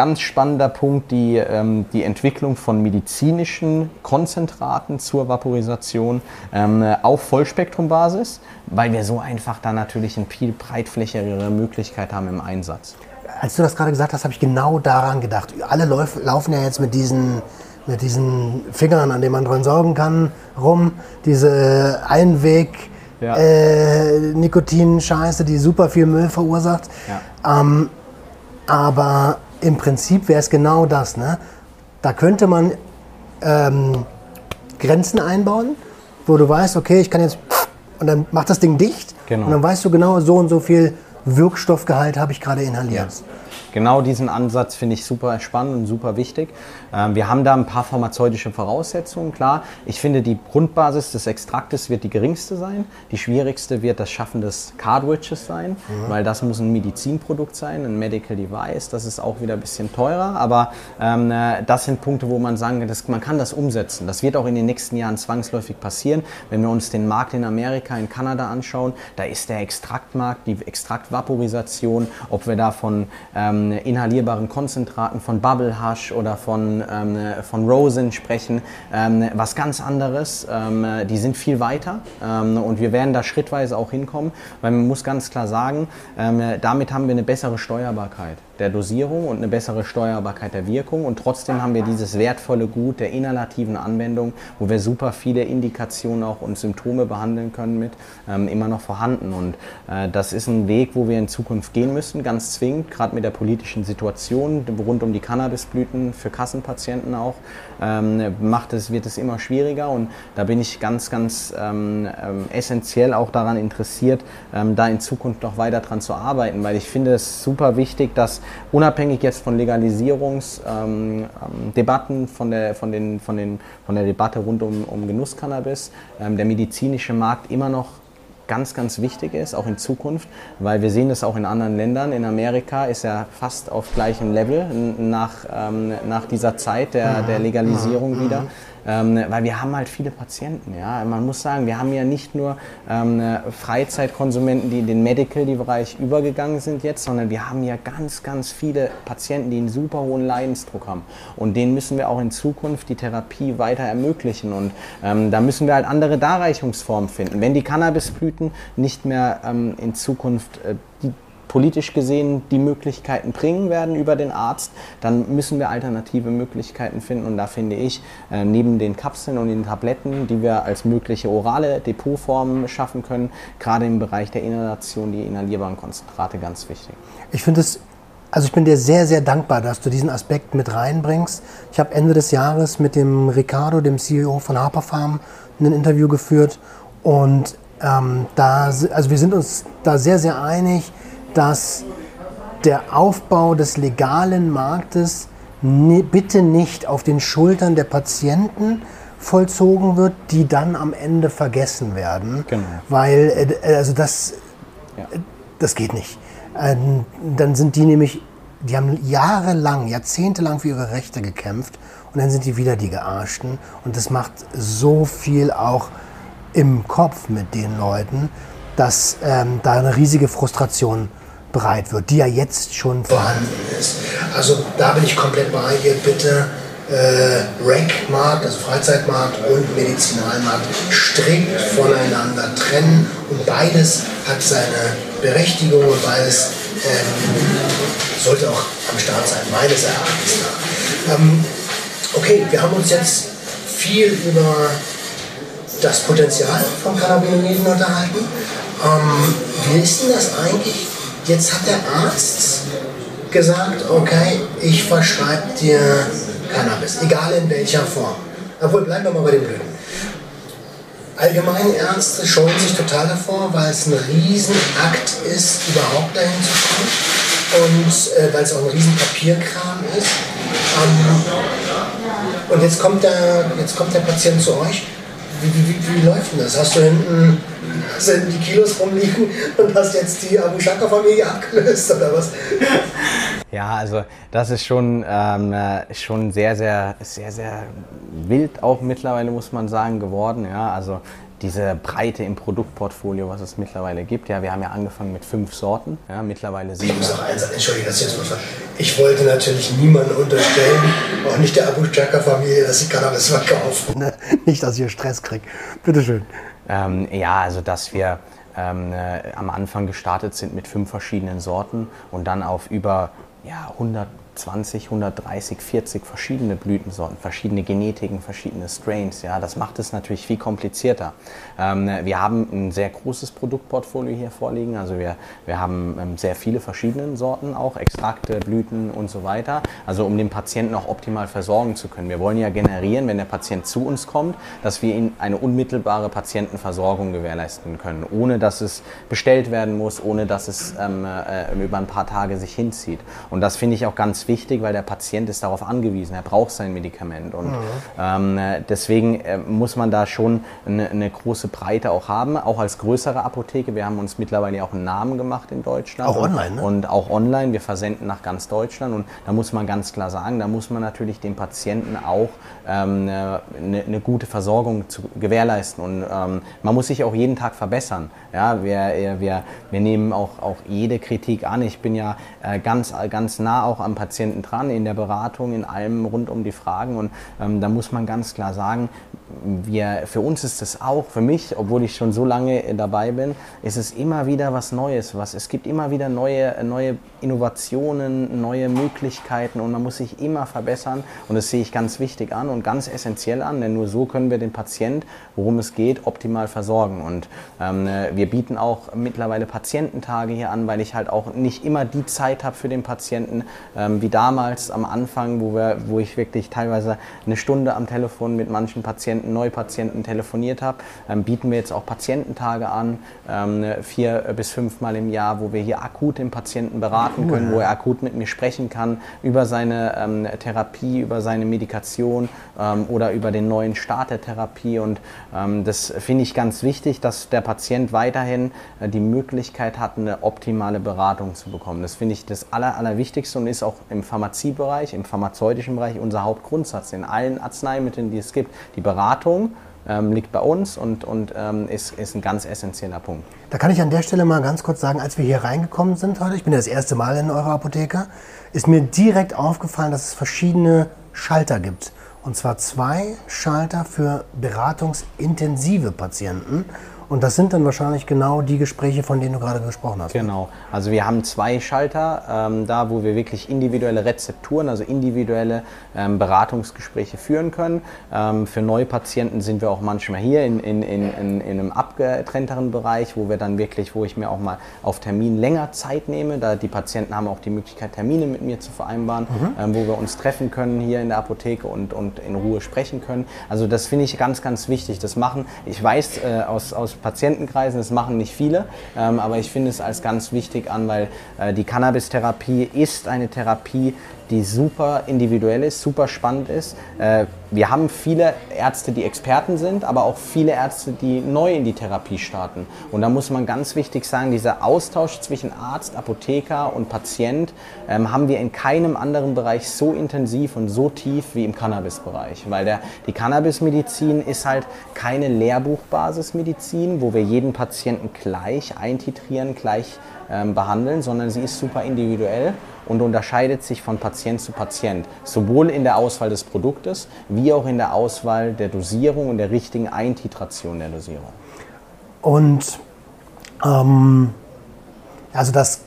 ganz spannender Punkt die, ähm, die Entwicklung von medizinischen Konzentraten zur Vaporisation ähm, auf Vollspektrumbasis, weil wir so einfach da natürlich eine viel breitflächigere Möglichkeit haben im Einsatz. Als du das gerade gesagt hast, habe ich genau daran gedacht. Alle lauf, laufen ja jetzt mit diesen, mit diesen Fingern, an denen man dran saugen kann, rum. Diese Einweg- Ja. äh, Nikotin-Scheiße, die super viel Müll verursacht. Ja. Ähm, aber im Prinzip wäre es genau das. Ne? Da könnte man ähm, Grenzen einbauen, wo du weißt, okay, ich kann jetzt und dann macht das Ding dicht Genau. und dann weißt du genau, so und so viel Wirkstoffgehalt habe ich gerade inhaliert. Genau diesen Ansatz finde ich super spannend und super wichtig. Ähm, wir haben da ein paar pharmazeutische Voraussetzungen, klar. Ich finde, die Grundbasis des Extraktes wird die geringste sein. Die schwierigste wird das Schaffen des Cartridges sein, weil das muss ein Medizinprodukt sein, ein Medical Device. Das ist auch wieder ein bisschen teurer, aber ähm, äh, das sind Punkte, wo man sagen kann, das, man kann das umsetzen. Das wird auch in den nächsten Jahren zwangsläufig passieren. Wenn wir uns den Markt in Amerika, in Kanada anschauen, da ist der Extraktmarkt, die Extraktvaporisation, ob wir da von ähm, inhalierbaren Konzentraten, von Bubble Hush oder von, ähm, von Rosin sprechen, ähm, was ganz anderes. Ähm, die sind viel weiter ähm, und wir werden da schrittweise auch hinkommen, weil man muss ganz klar sagen, damit haben wir eine bessere Steuerbarkeit der Dosierung und eine bessere Steuerbarkeit der Wirkung. Und trotzdem haben wir dieses wertvolle Gut der inhalativen Anwendung, wo wir super viele Indikationen auch und Symptome behandeln können mit, ähm, immer noch vorhanden. Und äh, das ist ein Weg, wo wir in Zukunft gehen müssen, ganz zwingend, gerade mit der politischen Situation rund um die Cannabisblüten für Kassenpatienten auch, ähm, macht es, wird es immer schwieriger und da bin ich ganz, ganz ähm, ähm, essentiell auch daran interessiert, ähm, da in Zukunft noch weiter dran zu arbeiten, weil ich finde es super wichtig, dass unabhängig jetzt von Legalisierungsdebatten, ähm, ähm, von, der, von, den, von, den, von der Debatte rund um, um Genusscannabis, der medizinische Markt immer noch ganz, ganz wichtig ist, auch in Zukunft, weil wir sehen das auch in anderen Ländern. In Amerika ist er fast auf gleichem Level nach, ähm, nach dieser Zeit der, der Legalisierung wieder. Ähm, weil wir haben halt viele Patienten. Ja? Man muss sagen, wir haben ja nicht nur ähm, Freizeitkonsumenten, die in den Medical-Bereich übergegangen sind jetzt, sondern wir haben ja ganz, ganz viele Patienten, die einen super hohen Leidensdruck haben. Und denen müssen wir auch in Zukunft die Therapie weiter ermöglichen. Und ähm, da müssen wir halt andere Darreichungsformen finden. Wenn die Cannabisblüten nicht mehr ähm, in Zukunft äh, politisch gesehen die Möglichkeiten bringen werden über den Arzt, dann müssen wir alternative Möglichkeiten finden. Und da finde ich, äh, neben den Kapseln und den Tabletten, die wir als mögliche orale Depotformen schaffen können, gerade im Bereich der Inhalation die inhalierbaren Konzentrate ganz wichtig. Ich finde es, also ich bin dir sehr, sehr dankbar, dass du diesen Aspekt mit reinbringst. Ich habe Ende des Jahres mit dem Ricardo, dem CEO von Harper Farm, ein Interview geführt und ähm, da, also wir sind uns da sehr, sehr einig, dass der Aufbau des legalen Marktes bitte nicht auf den Schultern der Patienten vollzogen wird, die dann am Ende vergessen werden. Genau. Weil, äh, also das, Ja. das geht nicht. Ähm, dann sind die nämlich, die haben jahrelang, jahrzehntelang für ihre Rechte gekämpft und dann sind die wieder die Gearschten. Und das macht so viel auch im Kopf mit den Leuten, dass ähm, da eine riesige Frustration bereit wird, die ja jetzt schon vorhanden ist. Also da bin ich komplett bei ihr. Bitte äh, Rec-Markt, also Freizeitmarkt und Medizinalmarkt strikt voneinander trennen und beides hat seine Berechtigung und beides ähm, sollte auch am Start sein, meines Erachtens nach. Ähm, okay, wir haben uns jetzt viel über das Potenzial von Cannabinoiden unterhalten. Ähm, wie ist denn das eigentlich? Jetzt hat der Arzt gesagt, okay, ich verschreibe dir Cannabis, egal in welcher Form. Obwohl, bleiben wir mal bei den Blüten. Allgemeine Ärzte scheuen sich total davor, weil es ein Riesenakt ist, überhaupt dahin zu kommen. Und äh, weil es auch ein riesen Papierkram ist. Ähm, und jetzt kommt, der, jetzt kommt der Patient zu euch. Wie, wie, wie läuft denn das? Hast du hinten, hinten die Kilos rumliegen und hast jetzt die Abu Shaka-Familie abgelöst oder was? Ja, also das ist schon, ähm, äh, schon sehr, sehr, sehr, sehr wild auch mittlerweile, muss man sagen, geworden. Ja, also diese Breite im Produktportfolio, was es mittlerweile gibt. Ja, wir haben ja angefangen mit fünf Sorten. Ja, mittlerweile Ich sieben. muss auch eins sagen, Entschuldigung, dass ich jetzt mal ver- Ich wollte natürlich niemandem unterstellen, auch nicht der Abu Chaka-Familie, dass sie Cannabis verkaufen. Ne? Nicht, dass ihr Stress kriegt. Bitteschön. Ähm, ja, also dass wir ähm, äh, am Anfang gestartet sind mit fünf verschiedenen Sorten und dann auf über ja, 120, 130, 40 verschiedene Blütensorten, verschiedene Genetiken, verschiedene Strains. Ja, das macht es natürlich viel komplizierter. Ähm, wir haben ein sehr großes Produktportfolio hier vorliegen. Also wir, wir haben ähm, sehr viele verschiedene Sorten auch, Extrakte, Blüten und so weiter. Also um den Patienten auch optimal versorgen zu können. Wir wollen ja generieren, wenn der Patient zu uns kommt, dass wir ihm eine unmittelbare Patientenversorgung gewährleisten können, ohne dass es bestellt werden muss, ohne dass es ähm, äh, über ein paar Tage sich hinzieht. Und das finde ich auch ganz wichtig, weil der Patient ist darauf angewiesen, er braucht sein Medikament. Und ähm, äh, deswegen äh, muss man da schon eine, eine große Breite auch haben, auch als größere Apotheke. Wir haben uns mittlerweile auch einen Namen gemacht in Deutschland. Auch online, ne? Und auch online. Wir versenden nach ganz Deutschland. Und da muss man ganz klar sagen, da muss man natürlich dem Patienten auch ähm, eine, eine gute Versorgung zu gewährleisten. Und ähm, man muss sich auch jeden Tag verbessern. Ja, wir, äh, wir, wir nehmen auch, auch jede Kritik an. Ich bin ja äh, ganz, ganz nah auch am Patienten dran, in der Beratung, in allem rund um die Fragen. Und ähm, da muss man ganz klar sagen, wir, für uns ist es auch, für mich, obwohl ich schon so lange äh, dabei bin, ist es immer wieder was Neues. Was, es gibt immer wieder neue, neue Innovationen, neue Möglichkeiten und man muss sich immer verbessern. Und das sehe ich ganz wichtig an und ganz essentiell an, denn nur so können wir den Patient, worum es geht, optimal versorgen. Und ähm, äh, wir bieten auch mittlerweile Patiententage hier an, weil ich halt auch nicht immer die Zeit habe für den Patienten, ähm, wie damals am Anfang, wo, wir, wo ich wirklich teilweise eine Stunde am Telefon mit manchen Patienten, Neupatienten telefoniert habe, ähm, bieten wir jetzt auch Patiententage an, ähm, vier bis fünfmal im Jahr, wo wir hier akut den Patienten beraten können, wo er akut mit mir sprechen kann über seine ähm, Therapie, über seine Medikation ähm, oder über den neuen Start der Therapie. Und ähm, das finde ich ganz wichtig, dass der Patient weiterhin äh, die Möglichkeit hat, eine optimale Beratung zu bekommen. Das finde ich das Aller, Allerwichtigste und ist auch im Pharmaziebereich, im pharmazeutischen Bereich unser Hauptgrundsatz in allen Arzneimitteln, die es gibt. Die Beratung ähm, liegt bei uns und, und ähm, ist, ist ein ganz essentieller Punkt. Da kann ich an der Stelle mal ganz kurz sagen, als wir hier reingekommen sind heute, ich bin ja das erste Mal in eurer Apotheke, ist mir direkt aufgefallen, dass es verschiedene Schalter gibt. Und zwar zwei Schalter für beratungsintensive Patienten. Und das sind dann wahrscheinlich genau die Gespräche, von denen du gerade gesprochen hast. Genau. Also wir haben zwei Schalter ähm, da, wo wir wirklich individuelle Rezepturen, also individuelle ähm, Beratungsgespräche führen können. Ähm, für Neupatienten sind wir auch manchmal hier in, in, in, in, in einem abgetrennteren Bereich, wo wir dann wirklich, wo ich mir auch mal auf Termin länger Zeit nehme. Da die Patienten haben auch die Möglichkeit, Termine mit mir zu vereinbaren, ähm, wo wir uns treffen können hier in der Apotheke und, und in Ruhe sprechen können. Also das finde ich ganz, ganz wichtig. Das machen, ich weiß äh, aus, aus Patientenkreisen, das machen nicht viele, ähm, aber ich finde es als ganz wichtig an, weil äh, die Cannabis-Therapie ist eine Therapie, die super individuell ist, super spannend ist. Äh, wir haben viele Ärzte, die Experten sind, aber auch viele Ärzte, die neu in die Therapie starten. Und da muss man ganz wichtig sagen, dieser Austausch zwischen Arzt, Apotheker und Patient ähm, haben wir in keinem anderen Bereich so intensiv und so tief wie im Cannabis-Bereich. Weil der, die Cannabis-Medizin ist halt keine Lehrbuchbasismedizin, wo wir jeden Patienten gleich eintitrieren, gleich ähm, behandeln, sondern sie ist super individuell und unterscheidet sich von Patient zu Patient, sowohl in der Auswahl des Produktes wie auch in der Auswahl der Dosierung und der richtigen Eintitration der Dosierung. Und ähm, also dass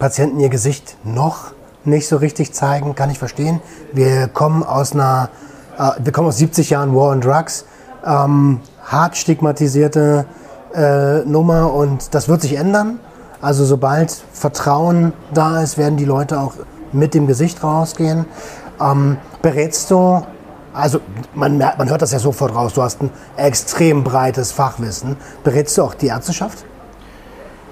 Patienten ihr Gesicht noch nicht so richtig zeigen, kann ich verstehen. Wir kommen aus einer, äh, wir kommen aus 70 Jahren War on Drugs, ähm, hart stigmatisierte äh, Nummer und das wird sich ändern. Also sobald Vertrauen da ist, werden die Leute auch mit dem Gesicht rausgehen. Ähm, berätst du, also man, man hört das ja sofort raus, du hast ein extrem breites Fachwissen. Berätst du auch die Ärzteschaft?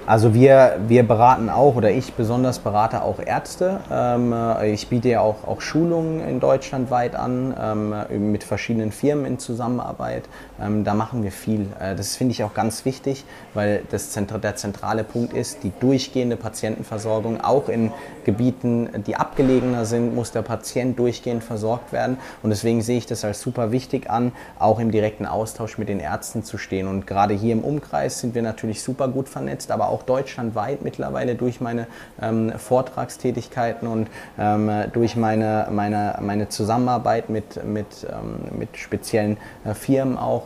Also wir, wir beraten auch, oder ich besonders berate auch Ärzte. Ähm, äh, ich biete ja auch, auch Schulungen in Deutschland weit an, ähm, mit verschiedenen Firmen in Zusammenarbeit. Ähm, da machen wir viel. Äh, das finde ich auch ganz wichtig, weil das Zentr der zentrale Punkt ist, die durchgehende Patientenversorgung. Auch in Gebieten, die abgelegener sind, muss der Patient durchgehend versorgt werden. Und deswegen sehe ich das als super wichtig an, auch im direkten Austausch mit den Ärzten zu stehen. Und gerade hier im Umkreis sind wir natürlich super gut vernetzt, aber auch auch deutschlandweit mittlerweile durch meine ähm, Vortragstätigkeiten und ähm, durch meine, meine, meine Zusammenarbeit mit, mit, ähm, mit speziellen äh, Firmen auch,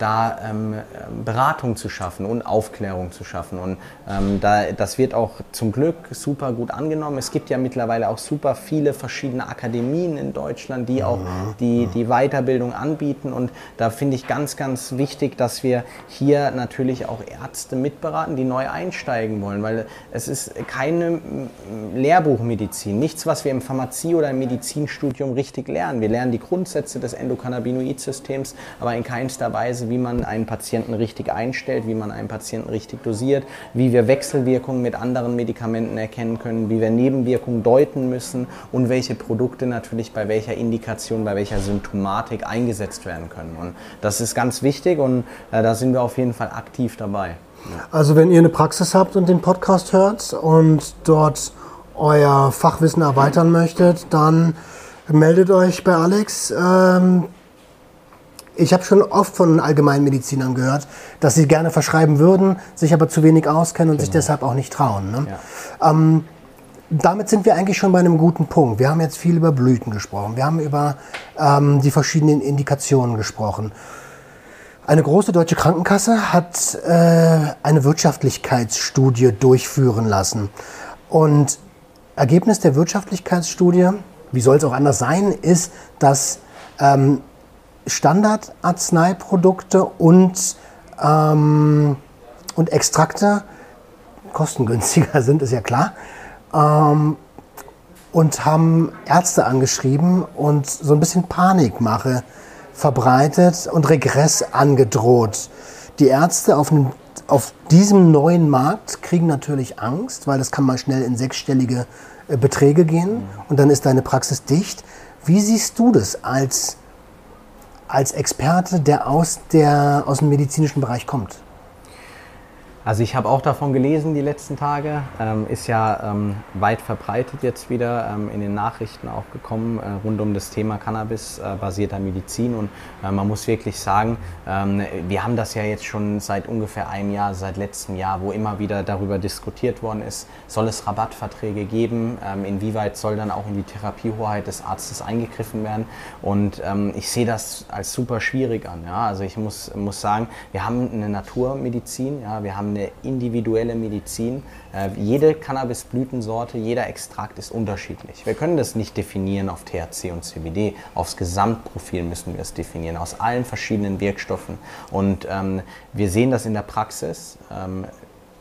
da ähm, Beratung zu schaffen und Aufklärung zu schaffen. Und ähm, da, das wird auch zum Glück super gut angenommen. Es gibt ja mittlerweile auch super viele verschiedene Akademien in Deutschland, die auch die, die Weiterbildung anbieten. Und da finde ich ganz, ganz wichtig, dass wir hier natürlich auch Ärzte mitberaten, die neu einsteigen wollen, weil es ist keine Lehrbuchmedizin, nichts, was wir im Pharmazie- oder im Medizinstudium richtig lernen. Wir lernen die Grundsätze des Endokannabinoidsystems, aber in keinster Weise, wie man einen Patienten richtig einstellt, wie man einen Patienten richtig dosiert, wie wir Wechselwirkungen mit anderen Medikamenten erkennen können, wie wir Nebenwirkungen deuten müssen und welche Produkte natürlich bei welcher Indikation, bei welcher Symptomatik eingesetzt werden können. Und das ist ganz wichtig und äh, da sind wir auf jeden Fall aktiv dabei. Also wenn ihr eine Praxis habt und den Podcast hört und dort euer Fachwissen erweitern möchtet, dann meldet euch bei Alex. Ähm, ich habe schon oft von Allgemeinmedizinern gehört, dass sie gerne verschreiben würden, sich aber zu wenig auskennen und genau. sich deshalb auch nicht trauen. Ne? Ja. Ähm, damit sind wir eigentlich schon bei einem guten Punkt. Wir haben jetzt viel über Blüten gesprochen. Wir haben über ähm, die verschiedenen Indikationen gesprochen. Eine große deutsche Krankenkasse hat äh, eine Wirtschaftlichkeitsstudie durchführen lassen. Und Ergebnis der Wirtschaftlichkeitsstudie, wie soll es auch anders sein, ist, dass ähm, Standardarzneiprodukte und, ähm, und Extrakte kostengünstiger sind, ist ja klar. Ähm, und haben Ärzte angeschrieben und so ein bisschen Panikmache verbreitet und Regress angedroht. Die Ärzte auf, einem, auf diesem neuen Markt kriegen natürlich Angst, weil das kann mal schnell in sechsstellige äh, Beträge gehen und dann ist deine Praxis dicht. Wie siehst du das als als Experte, der aus, der aus dem medizinischen Bereich kommt? Also ich habe auch davon gelesen die letzten Tage, ähm, ist ja ähm, weit verbreitet jetzt wieder ähm, in den Nachrichten auch gekommen äh, rund um das Thema Cannabis-basierter äh, Medizin und äh, man muss wirklich sagen, ähm, wir haben das ja jetzt schon seit ungefähr einem Jahr, seit letztem Jahr, wo immer wieder darüber diskutiert worden ist, soll es Rabattverträge geben, ähm, inwieweit soll dann auch in die Therapiehoheit des Arztes eingegriffen werden und ähm, ich sehe das als super schwierig an. Ja? Also ich muss, muss sagen, wir haben eine Naturmedizin, ja? wir haben eine individuelle Medizin. Äh, jede Cannabisblütensorte, jeder Extrakt ist unterschiedlich. Wir können das nicht definieren auf THC und CBD. Aufs Gesamtprofil müssen wir es definieren, aus allen verschiedenen Wirkstoffen. Und ähm, wir sehen das in der Praxis. Ähm,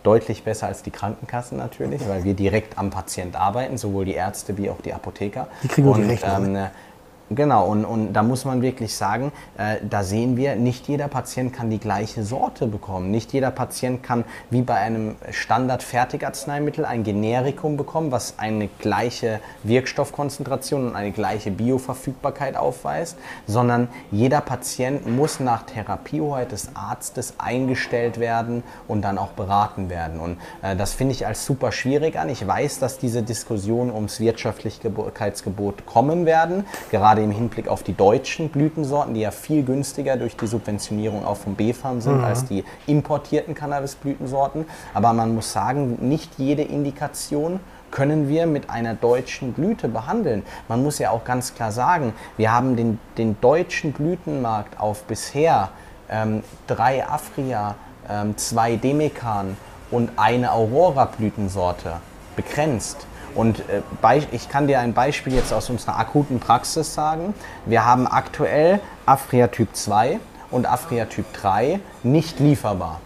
deutlich besser als die Krankenkassen natürlich, weil wir direkt am Patient arbeiten, sowohl die Ärzte wie auch die Apotheker. Die kriegen und, die Rechnung. Ähm, Genau, und, und da muss man wirklich sagen, äh, da sehen wir, nicht jeder Patient kann die gleiche Sorte bekommen. Nicht jeder Patient kann wie bei einem Standard-Fertigarzneimittel ein Generikum bekommen, was eine gleiche Wirkstoffkonzentration und eine gleiche Bioverfügbarkeit aufweist, sondern jeder Patient muss nach Therapiehoheit des Arztes eingestellt werden und dann auch beraten werden. Und äh, das finde ich als super schwierig an. Ich weiß, dass diese Diskussionen ums Wirtschaftlichkeitsgebot kommen werden, gerade gerade im Hinblick auf die deutschen Blütensorten, die ja viel günstiger durch die Subventionierung auch vom B-Farm sind mhm. als die importierten Cannabis-Blütensorten. Aber man muss sagen, nicht jede Indikation können wir mit einer deutschen Blüte behandeln. Man muss ja auch ganz klar sagen, wir haben den, den deutschen Blütenmarkt auf bisher ähm, drei Afria, ähm, zwei Demekan und eine Aurora-Blütensorte begrenzt. Und äh, ich kann dir ein Beispiel jetzt aus unserer akuten Praxis sagen. Wir haben aktuell Afria Typ 2 und Afria Typ 3 nicht lieferbar.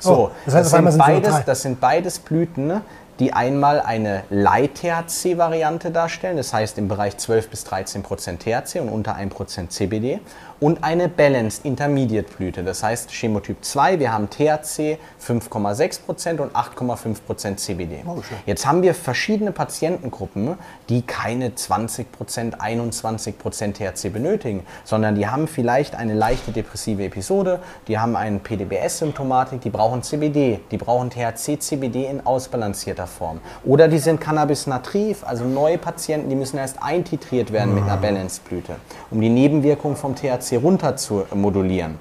So, Oh, das heißt, einmal sind sind beides, das sind beides Blüten, die einmal eine Light-THC-Variante darstellen, das heißt im Bereich 12 bis 13 Prozent THC und unter 1 Prozent CBD, und eine Balanced Intermediate Blüte, das heißt Chemotyp 2, wir haben THC 5,6 Prozent und 8,5 Prozent CBD. Jetzt haben wir verschiedene Patientengruppen, die keine 20 Prozent, 21 Prozent THC benötigen, sondern die haben vielleicht eine leichte depressive Episode, die haben eine PDBS-Symptomatik, die brauchen CBD, die brauchen THC-CBD in ausbalancierter Form. Oder die sind Cannabis-natriv, also neue Patienten, die müssen erst eintitriert werden mit einer Balanced-Blüte, um die Nebenwirkung vom THC runter zu modulieren.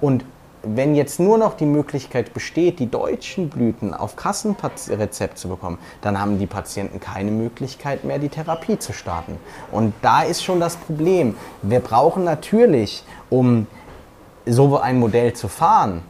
Und wenn jetzt nur noch die Möglichkeit besteht, die deutschen Blüten auf Kassenrezept zu bekommen, dann haben die Patienten keine Möglichkeit mehr, die Therapie zu starten. Und da ist schon das Problem. Wir brauchen natürlich, um so ein Modell zu fahren,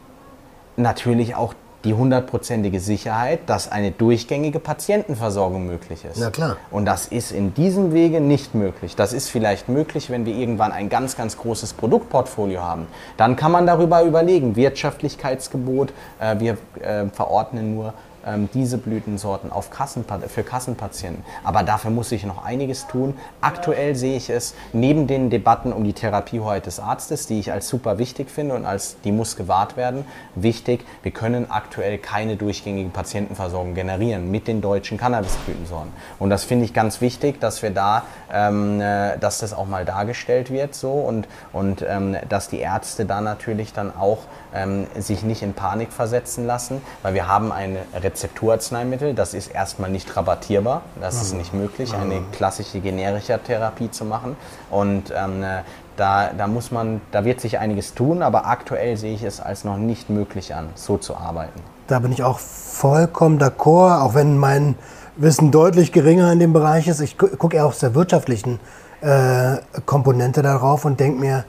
natürlich auch die hundertprozentige Sicherheit, dass eine durchgängige Patientenversorgung möglich ist. Na klar. Und das ist in diesem Wege nicht möglich. Das ist vielleicht möglich, wenn wir irgendwann ein ganz, ganz großes Produktportfolio haben. Dann kann man darüber überlegen. Wirtschaftlichkeitsgebot, äh, wir äh, verordnen nur ähm, diese Blütensorten auf Kassenpa für Kassenpatienten. Aber dafür muss sich noch einiges tun. Aktuell sehe ich es neben den Debatten um die Therapiehoheit des Arztes, die ich als super wichtig finde und als die muss gewahrt werden, wichtig. Wir können aktuell keine durchgängige Patientenversorgung generieren mit den deutschen Cannabisblütensorten. Und das finde ich ganz wichtig, dass wir da, ähm, äh, dass das auch mal dargestellt wird so und, und ähm, dass die Ärzte da natürlich dann auch ähm, sich nicht in Panik versetzen lassen, weil wir haben ein Rezepturarzneimittel, das ist erstmal nicht rabattierbar, das ist nicht möglich, eine klassische generische Therapie zu machen und ähm, äh, da, da muss man, da wird sich einiges tun, aber aktuell sehe ich es als noch nicht möglich an, so zu arbeiten. Da bin ich auch vollkommen d'accord, auch wenn mein Wissen deutlich geringer in dem Bereich ist. Ich gu- gucke eher aus der wirtschaftlichen äh, Komponente darauf und denke mir,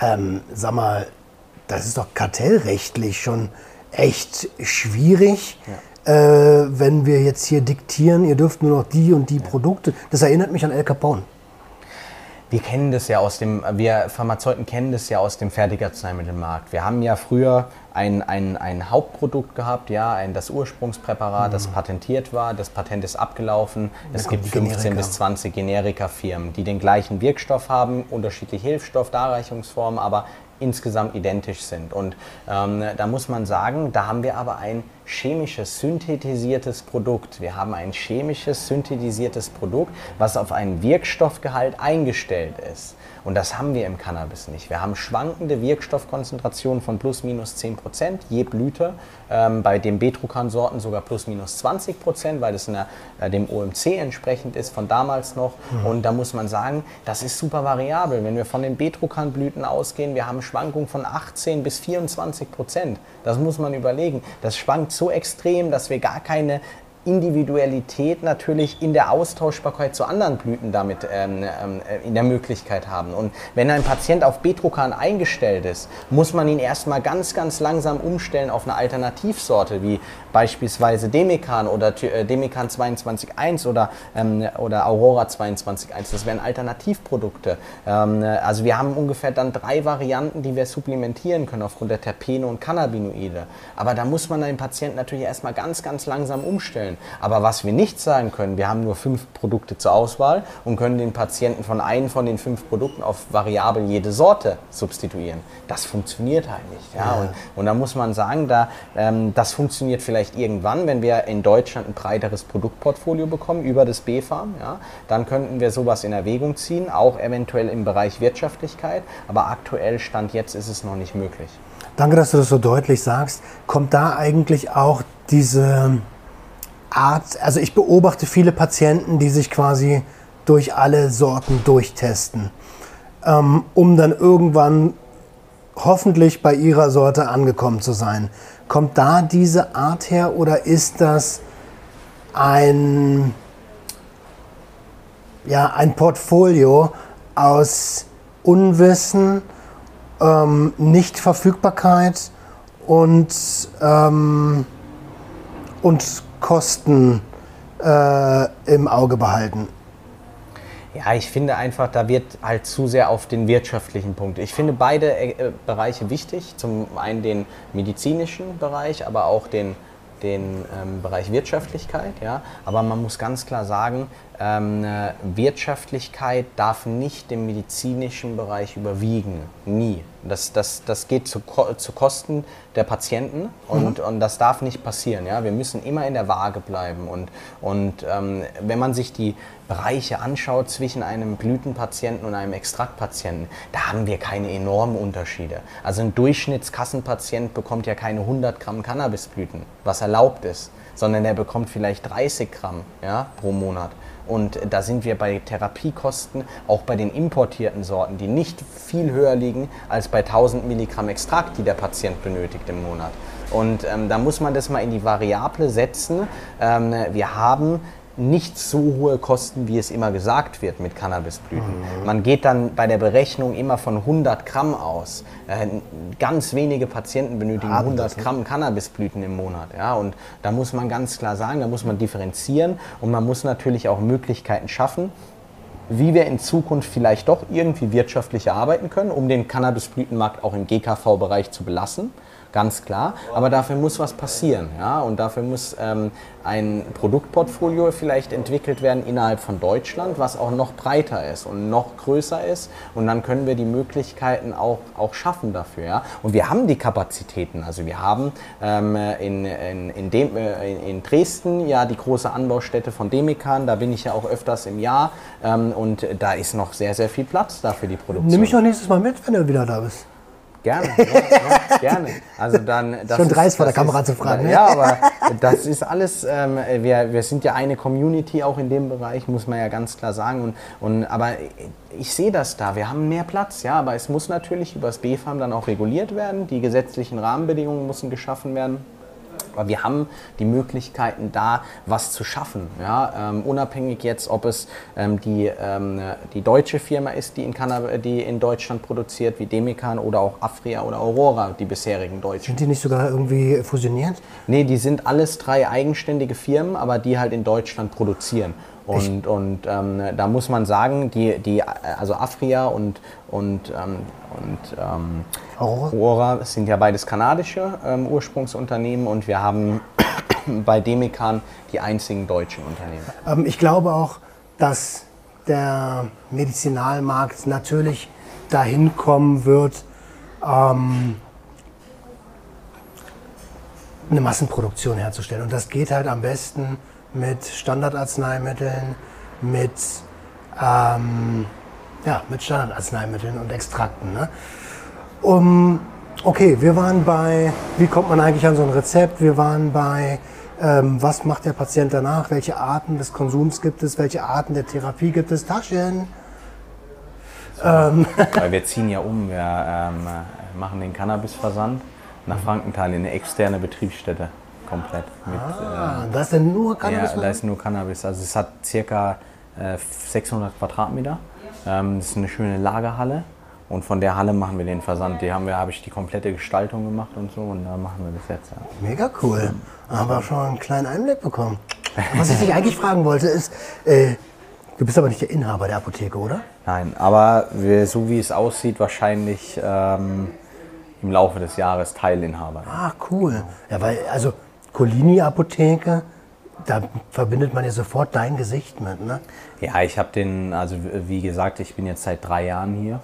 ähm, sag mal, das ist doch kartellrechtlich schon echt schwierig, äh, wenn wir jetzt hier diktieren, ihr dürft nur noch die und die Produkte. Das erinnert mich an El Capone. Wir kennen das ja aus dem, wir Pharmazeuten kennen das ja aus dem Fertigarzneimittelmarkt. Wir haben ja früher ein, ein, ein Hauptprodukt gehabt, ja, ein, das Ursprungspräparat, das patentiert war. Das Patent ist abgelaufen. Es gibt die 15 Generika. bis 20 Generika-Firmen, die den gleichen Wirkstoff haben, unterschiedliche Hilfsstoffdarreichungsformen, aber insgesamt identisch sind. Und ähm, da muss man sagen, da haben wir aber ein chemisches, synthetisiertes Produkt. Wir haben ein chemisches, synthetisiertes Produkt, was auf einen Wirkstoffgehalt eingestellt ist. Und das haben wir im Cannabis nicht. Wir haben schwankende Wirkstoffkonzentrationen von plus minus 10 Prozent je Blüte. Ähm, bei den Betrukan-Sorten sogar plus minus 20 Prozent, weil das der, äh, dem OMC entsprechend ist von damals noch. Und da muss man sagen, das ist super variabel. Wenn wir von den Betrukan-Blüten ausgehen, wir haben Schwankungen von 18 bis 24 Prozent. Das muss man überlegen. Das schwankt so extrem, dass wir gar keine Individualität natürlich in der Austauschbarkeit zu anderen Blüten damit ähm, ähm, in der Möglichkeit haben. Und wenn ein Patient auf Betrukan eingestellt ist, muss man ihn erstmal ganz, ganz langsam umstellen auf eine Alternativsorte, wie beispielsweise Demekan oder äh, Demekan 22.1 oder, ähm, oder Aurora 22.1. Das wären Alternativprodukte. Ähm, äh, also wir haben ungefähr dann drei Varianten, die wir supplementieren können aufgrund der Terpene und Cannabinoide. Aber da muss man den Patienten natürlich erstmal ganz, ganz langsam umstellen. Aber was wir nicht sagen können, wir haben nur fünf Produkte zur Auswahl und können den Patienten von einem von den fünf Produkten auf variabel jede Sorte substituieren. Das funktioniert halt nicht. Ja? Und, und da muss man sagen, da, ähm, das funktioniert vielleicht irgendwann, wenn wir in Deutschland ein breiteres Produktportfolio bekommen über das BfArM. Ja? Dann könnten wir sowas in Erwägung ziehen, auch eventuell im Bereich Wirtschaftlichkeit. Aber aktuell Stand jetzt ist es noch nicht möglich. Danke, dass du das so deutlich sagst. Kommt da eigentlich auch diese Art, also ich beobachte viele Patienten, die sich quasi durch alle Sorten durchtesten, ähm, um dann irgendwann hoffentlich bei ihrer Sorte angekommen zu sein. Kommt da diese Art her oder ist das ein, ja, ein Portfolio aus Unwissen, ähm, Nichtverfügbarkeit und, ähm, und Kosten äh, im Auge behalten. Ja, ich finde einfach, da wird halt zu sehr auf den wirtschaftlichen Punkt. Ich finde beide äh, Bereiche wichtig. Zum einen den medizinischen Bereich, aber auch den, den ähm, Bereich Wirtschaftlichkeit. Ja. Aber man muss ganz klar sagen, ähm, äh, Wirtschaftlichkeit darf nicht den medizinischen Bereich überwiegen. Nie. Das, das, das geht zu, zu Kosten der Patienten und, mhm. und das darf nicht passieren. Ja? Wir müssen immer in der Waage bleiben. Und, und ähm, wenn man sich die Bereiche anschaut zwischen einem Blütenpatienten und einem Extraktpatienten, da haben wir keine enormen Unterschiede. Also ein Durchschnittskassenpatient bekommt ja keine 100 Gramm Cannabisblüten, was erlaubt ist, sondern er bekommt vielleicht 30 Gramm ja, pro Monat. Und da sind wir bei Therapiekosten, auch bei den importierten Sorten, die nicht viel höher liegen als bei 1000 Milligramm Extrakt, die der Patient benötigt im Monat. Und ähm, da muss man das mal in die Variable setzen. Ähm, wir haben nicht so hohe Kosten, wie es immer gesagt wird mit Cannabisblüten. Mhm. Man geht dann bei der Berechnung immer von 100 Gramm aus. Äh, ganz wenige Patienten benötigen 100 Gramm Cannabisblüten im Monat. Ja? Und da muss man ganz klar sagen, da muss man differenzieren und man muss natürlich auch Möglichkeiten schaffen, wie wir in Zukunft vielleicht doch irgendwie wirtschaftlicher arbeiten können, um den Cannabisblütenmarkt auch im GKV-Bereich zu belassen ganz klar. Aber dafür muss was passieren. Ja? Und dafür muss ähm, ein Produktportfolio vielleicht entwickelt werden innerhalb von Deutschland, was auch noch breiter ist und noch größer ist. Und dann können wir die Möglichkeiten auch, auch schaffen dafür. Ja? Und wir haben die Kapazitäten. Also wir haben ähm, in, in, in, dem, äh, in, Dresden ja die große Anbaustätte von Demikan. Da bin ich ja auch öfters im Jahr. Ähm, und da ist noch sehr, sehr viel Platz da für die Produktion. Nimm mich doch nächstes Mal mit, wenn du wieder da bist. Gerne, ja, gerne. Also dann, das Schon dreist vor der Kamera ist, zu fragen. Ja, aber das ist alles, ähm, wir, wir sind ja eine Community auch in dem Bereich, muss man ja ganz klar sagen. Und, und, aber ich sehe das da, wir haben mehr Platz, ja, aber es muss natürlich über das BFAM dann auch reguliert werden. Die gesetzlichen Rahmenbedingungen müssen geschaffen werden. Aber wir haben die Möglichkeiten da, was zu schaffen. Ja? Ähm, unabhängig jetzt, ob es ähm, die, ähm, die deutsche Firma ist, die in, Cannab die in Deutschland produziert, wie Demikan oder auch Afria oder Aurora, die bisherigen deutschen. Sind die nicht sogar irgendwie fusioniert? Nee, die sind alles drei eigenständige Firmen, aber die halt in Deutschland produzieren. Und, und ähm, da muss man sagen, die, die, also Afria und, und, ähm, und ähm, Aurora. Aurora sind ja beides kanadische ähm, Ursprungsunternehmen und wir haben bei Demikan die einzigen deutschen Unternehmen. Ähm, ich glaube auch, dass der Medizinalmarkt natürlich dahin kommen wird, ähm, eine Massenproduktion herzustellen. Und das geht halt am besten mit Standardarzneimitteln, mit, ähm, ja, mit Standardarzneimitteln und Extrakten. Ne? Um, okay, wir waren bei, wie kommt man eigentlich an so ein Rezept? Wir waren bei, ähm, was macht der Patient danach? Welche Arten des Konsums gibt es? Welche Arten der Therapie gibt es? Taschen. So, ähm. Weil wir ziehen ja um, wir ähm, machen den Cannabisversand nach Frankenthal in eine externe Betriebsstätte komplett. Mit, ah, äh, da ist denn nur Cannabis? Ja, da ist nur Cannabis. Also es hat circa äh, 600 Quadratmeter. Ähm, das ist eine schöne Lagerhalle. Und von der Halle machen wir den Versand. Die haben wir, habe ich die komplette Gestaltung gemacht und so. Und da machen wir das jetzt. Ja. Mega cool. Haben wir schon einen kleinen Einblick bekommen. Was ich dich eigentlich fragen wollte ist, äh, du bist aber nicht der Inhaber der Apotheke, oder? Nein, aber wir, so wie es aussieht, wahrscheinlich ähm, im Laufe des Jahres Teilinhaber. Ah, cool. Ja, weil, also Colini-Apotheke, da verbindet man ja sofort dein Gesicht mit, ne? Ja, ich habe den, also wie gesagt, ich bin jetzt seit drei Jahren hier,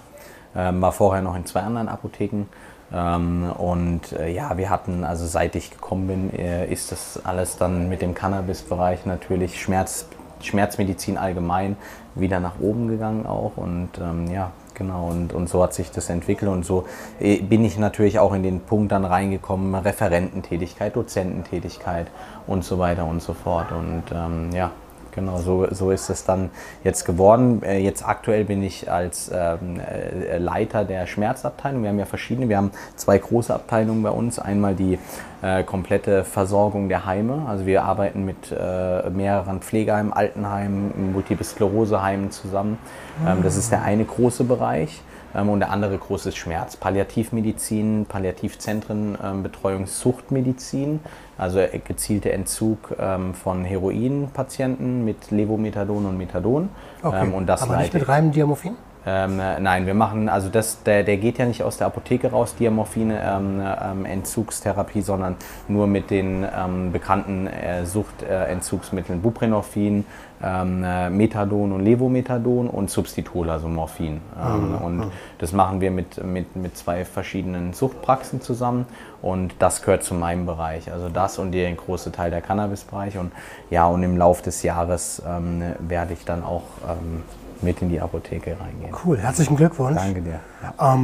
ähm, war vorher noch in zwei anderen Apotheken. Ähm, und äh, ja, wir hatten, also seit ich gekommen bin, äh, ist das alles dann mit dem Cannabis-Bereich natürlich Schmerz, Schmerzmedizin allgemein wieder nach oben gegangen auch. Und ähm, ja, Genau, und, und so hat sich das entwickelt und so äh, bin ich natürlich auch in den Punkt dann reingekommen, Referententätigkeit, Dozententätigkeit und so weiter und so fort. Und ähm, ja, Genau, so, so ist es dann jetzt geworden. Äh, Jetzt aktuell bin ich als ähm, äh, Leiter der Schmerzabteilung. Wir haben ja verschiedene. Wir haben zwei große Abteilungen bei uns. Einmal die äh, komplette Versorgung der Heime. Also wir arbeiten mit äh, mehreren Pflegeheimen, Altenheimen, Multiple Skleroseheimen zusammen. Ähm, das ist der eine große Bereich. Ähm, und der andere große ist Schmerz. Palliativmedizin, Palliativzentren, ähm, Betreuung, Suchtmedizin, also äh, gezielte Entzug ähm, von Heroinpatienten mit Levomethadon und Methadon. Ähm, und das Aber nicht mit reinem Diamorphin? ähm, äh, nein, wir machen, also das, der, der geht ja nicht aus der Apotheke raus, Diamorphine, ähm, ähm, Entzugstherapie, sondern nur mit den bekannten äh, Suchtentzugsmitteln Buprenorphin, ähm, äh, Methadon und Levomethadon und Substitul, also Morphin. Ähm, Und das machen wir mit, mit, mit zwei verschiedenen Suchtpraxen zusammen und das gehört zu meinem Bereich. Also das und der große Teil der Cannabisbereich und ja, und im Laufe des Jahres ähm, werde ich dann auch ähm, mit in die Apotheke reingehen. Cool, herzlichen Glückwunsch. Danke dir. Ja.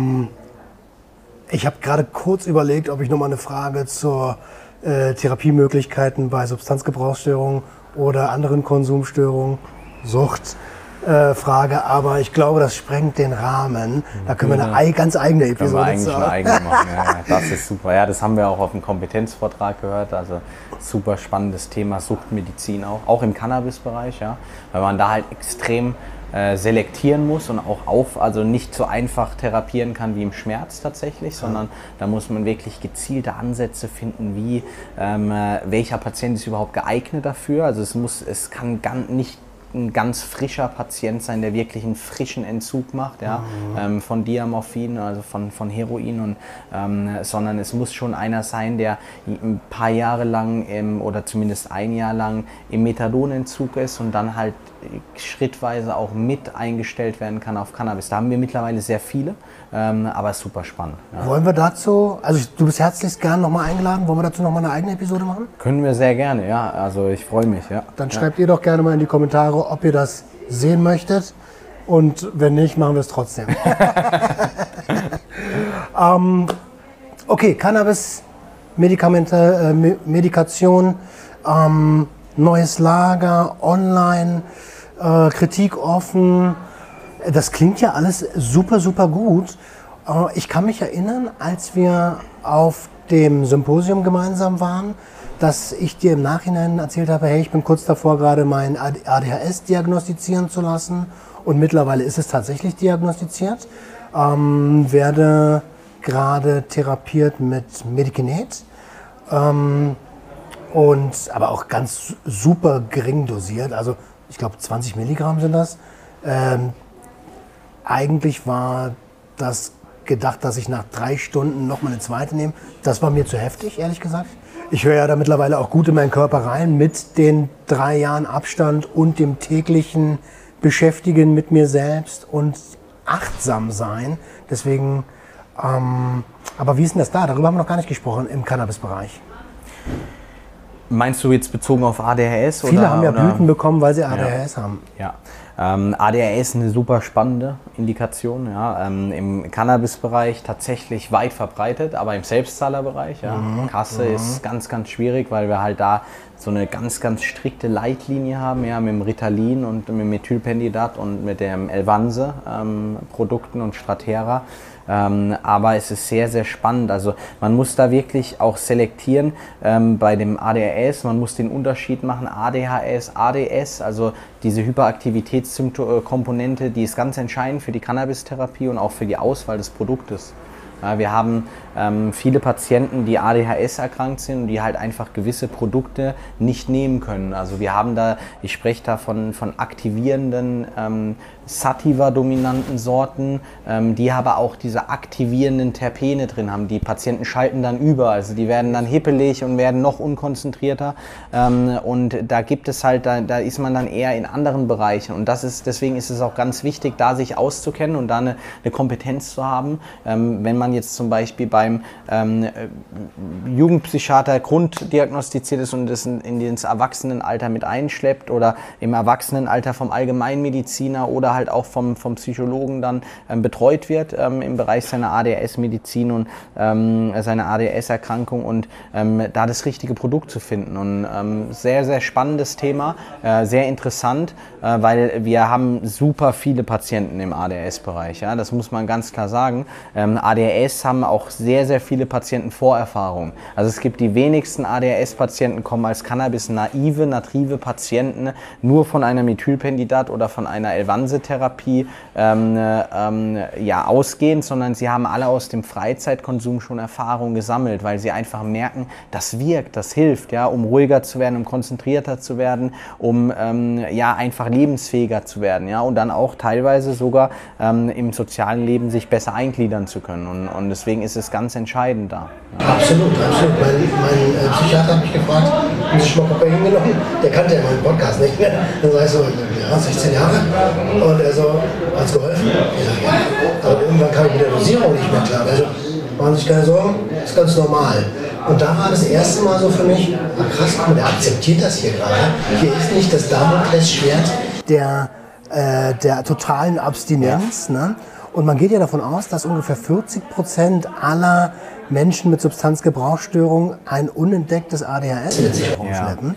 Ich habe gerade kurz überlegt, ob ich nochmal eine Frage zur äh, Therapiemöglichkeiten bei Substanzgebrauchsstörungen oder anderen Konsumstörungen, Sucht, äh, frage, aber ich glaube, das sprengt den Rahmen. Da können wir eine ei- ganz eigene Können wir Episode eigentlich eine eigene machen. Ja, das ist super. Ja, das haben wir auch auf dem Kompetenzvortrag gehört. Also super spannendes Thema Suchtmedizin auch, auch im Cannabisbereich, ja, weil man da halt extrem äh, selektieren muss und auch auf, also nicht so einfach therapieren kann wie im Schmerz tatsächlich, sondern da muss man wirklich gezielte Ansätze finden, wie ähm, äh, welcher Patient ist überhaupt geeignet dafür. Also es muss, es kann ganz nicht ein ganz frischer Patient sein, der wirklich einen frischen Entzug macht, ja, ähm, von Diamorphin, also von, von Heroin, und, ähm, sondern es muss schon einer sein, der ein paar Jahre lang im, oder zumindest ein Jahr lang im Methadonentzug ist und dann halt schrittweise auch mit eingestellt werden kann auf Cannabis. Da haben wir mittlerweile sehr viele, ähm, aber ist super spannend. Ja. Wollen wir dazu, also du bist herzlichst gern nochmal eingeladen, wollen wir dazu nochmal eine eigene Episode machen? Können wir sehr gerne, ja. Also ich freue mich, ja. Dann schreibt ihr doch gerne mal in die Kommentare, ob ihr das sehen möchtet. Und wenn nicht, machen wir es trotzdem. ähm, okay, Cannabis, Medikamente, äh, Me- Medikation, ähm, neues Lager, online, äh, Kritik offen. Das klingt ja alles super, super gut. Ich kann mich erinnern, als wir auf dem Symposium gemeinsam waren, dass ich dir im Nachhinein erzählt habe, hey, ich bin kurz davor, gerade mein ADHS diagnostizieren zu lassen. Und mittlerweile ist es tatsächlich diagnostiziert. Ähm, werde gerade therapiert mit Medikinet. Ähm, und aber auch ganz super gering dosiert. Also ich glaube 20 Milligramm sind das. Ähm, eigentlich war das gedacht, dass ich nach drei Stunden noch mal eine zweite nehme. Das war mir zu heftig, ehrlich gesagt. Ich höre ja da mittlerweile auch gut in meinen Körper rein mit den drei Jahren Abstand und dem täglichen Beschäftigen mit mir selbst und achtsam sein. Deswegen, ähm, aber wie ist denn das da? Darüber haben wir noch gar nicht gesprochen im Cannabis-Bereich. Meinst du jetzt bezogen auf ADHS? Viele oder, haben ja oder? Blüten bekommen, weil sie ADHS haben. Ja, ähm, ADHS ist eine super spannende Indikation. Ja. Ähm, Im Cannabis-Bereich tatsächlich weit verbreitet, aber im Selbstzahlerbereich, ja. Kasse ist ganz, ganz schwierig, weil wir halt da so eine ganz, ganz strikte Leitlinie haben, ja, mit dem Ritalin und mit dem Methylphendidat und mit dem Elvanse ähm, und Stratera. Ähm, aber es ist sehr, sehr spannend. Also man muss da wirklich auch selektieren ähm, bei dem ADHS. Man muss den Unterschied machen ADHS, ADS, also diese Hyperaktivitätskomponente, die ist ganz entscheidend für die Cannabis-Therapie und auch für die Auswahl des Produktes. Ja, wir haben ähm, viele Patienten, die ADHS erkrankt sind und die halt einfach gewisse Produkte nicht nehmen können. Also wir haben da, ich spreche da von, von aktivierenden ähm, Sativa-dominanten Sorten, ähm, die aber auch diese aktivierenden Terpene drin haben. Die Patienten schalten dann über, also die werden dann hippelig und werden noch unkonzentrierter. Ähm, und da gibt es halt, da, da ist man dann eher in anderen Bereichen. Und das ist, deswegen ist es auch ganz wichtig, da sich auszukennen und da eine, eine Kompetenz zu haben. Ähm, wenn man jetzt zum Beispiel beim ähm, äh, Jugendpsychiater grunddiagnostiziert ist und das Erwachsenenalter mit einschleppt oder im Erwachsenenalter vom Allgemeinmediziner oder halt halt auch vom, vom Psychologen dann ähm, betreut wird ähm, im Bereich seiner ADHS-Medizin und ähm, seiner ADHS-Erkrankung und ähm, da das richtige Produkt zu finden. Und ähm, sehr, sehr spannendes Thema, äh, sehr interessant, äh, weil wir haben super viele Patienten im ADHS-Bereich. Ja? Das muss man ganz klar sagen. Ähm, ADHS haben auch sehr, sehr viele Patienten Vorerfahrung. Also es gibt die wenigsten ADHS-Patienten kommen als Cannabis-naive, native Patienten nur von einer Methylpendidat oder von einer Elvanse-Therapie ähm, ähm, ja, ausgehend, sondern sie haben alle aus dem Freizeitkonsum schon Erfahrung gesammelt, weil sie einfach merken, das wirkt, das hilft, ja, um ruhiger zu werden, um konzentrierter zu werden, um ähm, ja, einfach lebensfähiger zu werden ja, und dann auch teilweise sogar ähm, im sozialen Leben sich besser eingliedern zu können. Und, und deswegen ist es ganz entscheidend da. Ja. Absolut, absolut. Mein, mein äh, Psychiater hat mich gefragt, Sie schon mal Kokain genommen? Der kannte ja meinen Podcast nicht mehr. Dann sag ich so, ja, 16 Jahre. Und er so, hat es geholfen? Ich sag, ja. Aber irgendwann kam ich mit der Dosierung nicht mehr klar. Also, machen sich keine Sorgen, ist ganz normal. Und da war das erste Mal so für mich, ach krass, guck mal, der akzeptiert das hier gerade. Hier ist nicht das Damoklesschwert der, äh, der totalen Abstinenz. Ne? Und man geht ja davon aus, dass ungefähr 40 Prozent aller Menschen mit Substanzgebrauchsstörung ein unentdecktes ADHS mit sich rumschleppen.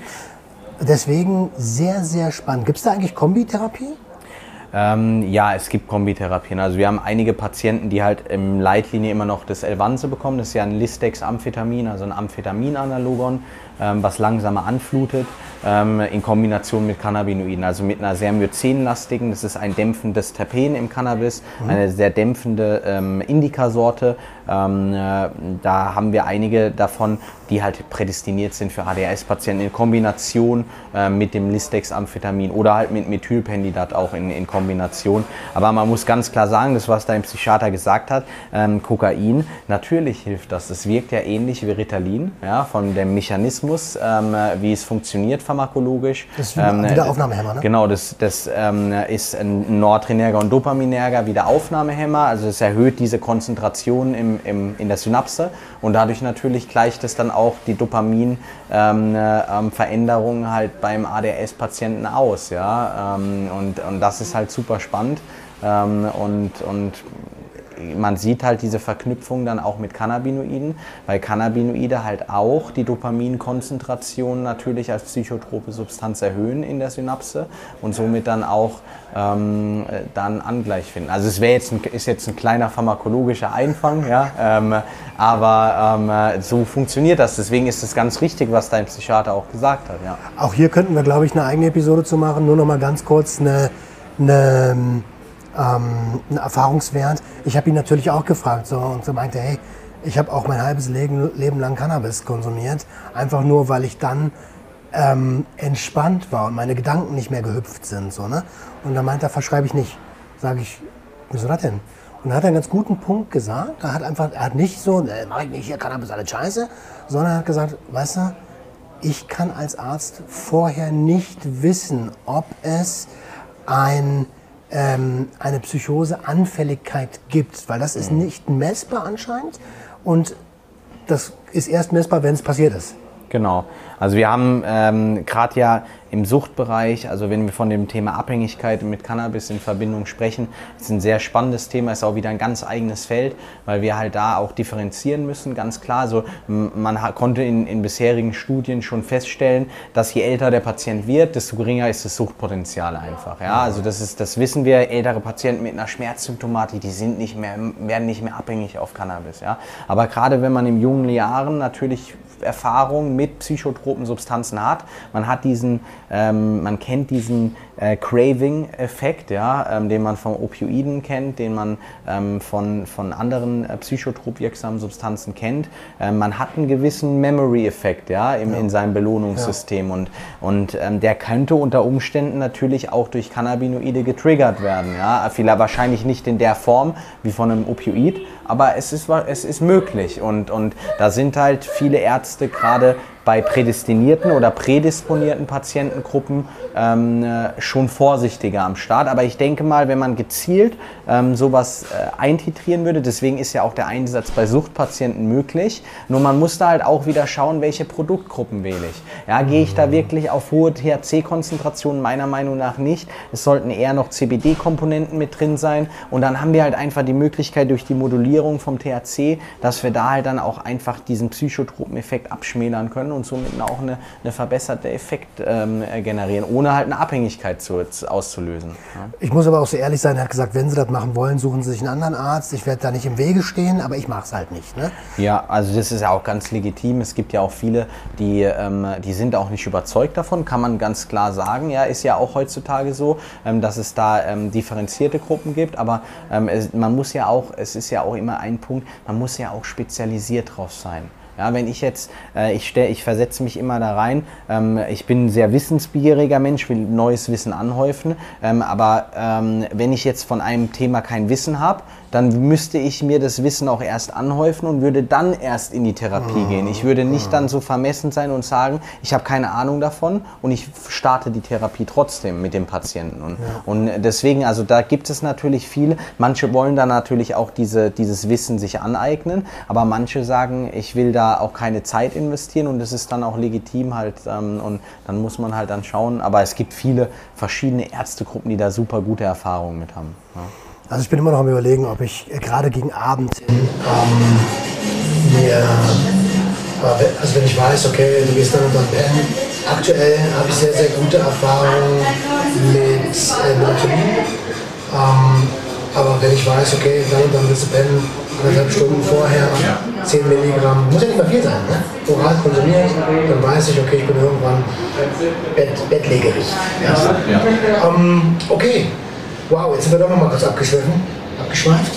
Deswegen sehr, sehr spannend. Gibt es da eigentlich Kombitherapie? Ähm, ja, es gibt Kombitherapien. Also wir haben einige Patienten, die halt im Leitlinie immer noch das Elvanse bekommen. Das ist ja ein Listex-Amphetamin, also ein Amphetaminanalogon, ähm, was langsamer anflutet, in Kombination mit Cannabinoiden, also mit einer sehr myzenlastigen, das ist ein dämpfendes Terpen im Cannabis, mhm. eine sehr dämpfende ähm, Indikasorte. Ähm, äh, da haben wir einige davon, die halt prädestiniert sind für ADHS-Patienten in Kombination äh, mit dem Listex-Amphetamin oder halt mit Methylpendidat auch in, in Kombination. Aber man muss ganz klar sagen, das was dein Psychiater gesagt hat, ähm, Kokain, natürlich hilft das. Es wirkt ja ähnlich wie Ritalin, ja, von dem Mechanismus, ähm, wie es funktioniert pharmakologisch. Das ist ähm, Wiederaufnahmehemmer, ne? Genau, das, das ähm, ist ein Noradrenerger und Dopaminerger Wiederaufnahmehemmer. Also es erhöht diese Konzentration im, im, in der Synapse und dadurch natürlich gleicht es dann auch die Dopamin-Veränderungen ähm, äh, halt beim ADS-Patienten aus. Ja? Ähm, und, und das ist halt super spannend. Ähm, und, und man sieht halt diese Verknüpfung dann auch mit Cannabinoiden, weil Cannabinoide halt auch die Dopaminkonzentration natürlich als psychotrope Substanz erhöhen in der Synapse und somit dann auch ähm, dann Angleich finden. Also es wäre jetzt ein, ist jetzt ein kleiner pharmakologischer Einfang, ja, ähm, aber ähm, so funktioniert das. Deswegen ist es ganz richtig, was dein Psychiater auch gesagt hat. Ja. Auch hier könnten wir, glaube ich, eine eigene Episode zu machen. Nur noch mal ganz kurz eine, eine ähm, ein Erfahrungswert. Ich habe ihn natürlich auch gefragt so, und so meinte, hey, ich habe auch mein halbes Leben, Leben lang Cannabis konsumiert, einfach nur, weil ich dann ähm, entspannt war und meine Gedanken nicht mehr gehüpft sind. So, ne? Und dann meinte er, verschreibe ich nicht. Sage ich, wieso das denn? Und er hat einen ganz guten Punkt gesagt. Er hat einfach, er hat nicht so, äh, mach ich nicht, hier Cannabis alles scheiße, sondern er hat gesagt, weißt du, ich kann als Arzt vorher nicht wissen, ob es ein ähm, eine Psychoseanfälligkeit gibt, weil das ist mhm. nicht messbar anscheinend und das ist erst messbar, wenn es passiert ist. Genau. Also wir haben ähm, gerade ja im Suchtbereich, also wenn wir von dem Thema Abhängigkeit mit Cannabis in Verbindung sprechen, ist ein sehr spannendes Thema, ist auch wieder ein ganz eigenes Feld, weil wir halt da auch differenzieren müssen, ganz klar. Also man konnte in, in bisherigen Studien schon feststellen, dass je älter der Patient wird, desto geringer ist das Suchtpotenzial einfach. Ja, also das ist, das wissen wir. Ältere Patienten mit einer Schmerzsymptomatik, die sind nicht mehr, werden nicht mehr abhängig auf Cannabis. Ja, aber gerade wenn man in jungen Jahren natürlich Erfahrung mit psychotropen Substanzen hat, man hat diesen ähm, man kennt diesen äh, Craving-Effekt, ja, ähm, den man von Opioiden kennt, den man ähm, von, von anderen äh, psychotrop wirksamen Substanzen kennt. Ähm, man hat einen gewissen Memory-Effekt ja, im, ja. in seinem Belohnungssystem ja. und, und ähm, der könnte unter Umständen natürlich auch durch Cannabinoide getriggert werden. Ja. Vielleicht wahrscheinlich nicht in der Form wie von einem Opioid, aber es ist, es ist möglich und, und da sind halt viele Ärzte gerade bei prädestinierten oder prädisponierten Patientengruppen ähm, äh, schon vorsichtiger am Start. Aber ich denke mal, wenn man gezielt ähm, sowas äh, eintitrieren würde, deswegen ist ja auch der Einsatz bei Suchtpatienten möglich. Nur man muss da halt auch wieder schauen, welche Produktgruppen wähle ich. Ja, gehe ich da wirklich auf hohe THC-Konzentrationen? Meiner Meinung nach nicht. Es sollten eher noch CBD-Komponenten mit drin sein. Und dann haben wir halt einfach die Möglichkeit durch die Modulierung vom THC, dass wir da halt dann auch einfach diesen Psychotropeneffekt abschmälern können und somit auch eine, eine verbesserte Effekt ähm, generieren, ohne halt eine Abhängigkeit zu, auszulösen. Ja. Ich muss aber auch so ehrlich sein, er hat gesagt, wenn Sie das machen wollen, suchen Sie sich einen anderen Arzt. Ich werde da nicht im Wege stehen, aber ich mache es halt nicht. Ne? Ja, also das ist ja auch ganz legitim. Es gibt ja auch viele, die, ähm, die sind auch nicht überzeugt davon, kann man ganz klar sagen. Ja, ist ja auch heutzutage so, ähm, dass es da ähm, differenzierte Gruppen gibt, aber ähm, es, man muss ja auch, es ist ja auch immer ein Punkt, man muss ja auch spezialisiert drauf sein. Ja, wenn ich jetzt, äh, ich, ich versetze mich immer da rein, ähm, ich bin ein sehr wissensbegieriger Mensch, will neues Wissen anhäufen, ähm, aber ähm, wenn ich jetzt von einem Thema kein Wissen habe, dann müsste ich mir das Wissen auch erst anhäufen und würde dann erst in die Therapie gehen. Ich würde nicht dann so vermessen sein und sagen, ich habe keine Ahnung davon und ich starte die Therapie trotzdem mit dem Patienten. Und, ja. und deswegen, also da gibt es natürlich viele. Manche wollen da natürlich auch diese, dieses Wissen sich aneignen, aber manche sagen, ich will da auch keine Zeit investieren und das ist dann auch legitim halt ähm, und dann muss man halt dann schauen. Aber es gibt viele verschiedene Ärztegruppen, die da super gute Erfahrungen mit haben. Ja. Also ich bin immer noch am überlegen, ob ich äh, gerade gegen Abend ähm, mir, äh, also wenn ich weiß, okay, du gehst dann und dann pennen. Aktuell habe ich sehr, sehr gute Erfahrungen mit äh, Melatonin. Ähm, aber wenn ich weiß, okay, dann dann willst du pennen, anderthalb Stunden vorher, 10 Milligramm, muss ja nicht mal viel sein, ne? oral konsumiert, dann weiß ich, okay, ich bin irgendwann bett, bettlägerig. Ja. Ja. Ähm, okay, Wow, jetzt sind wir doch noch mal kurz abgeschwiffen, abgeschweift.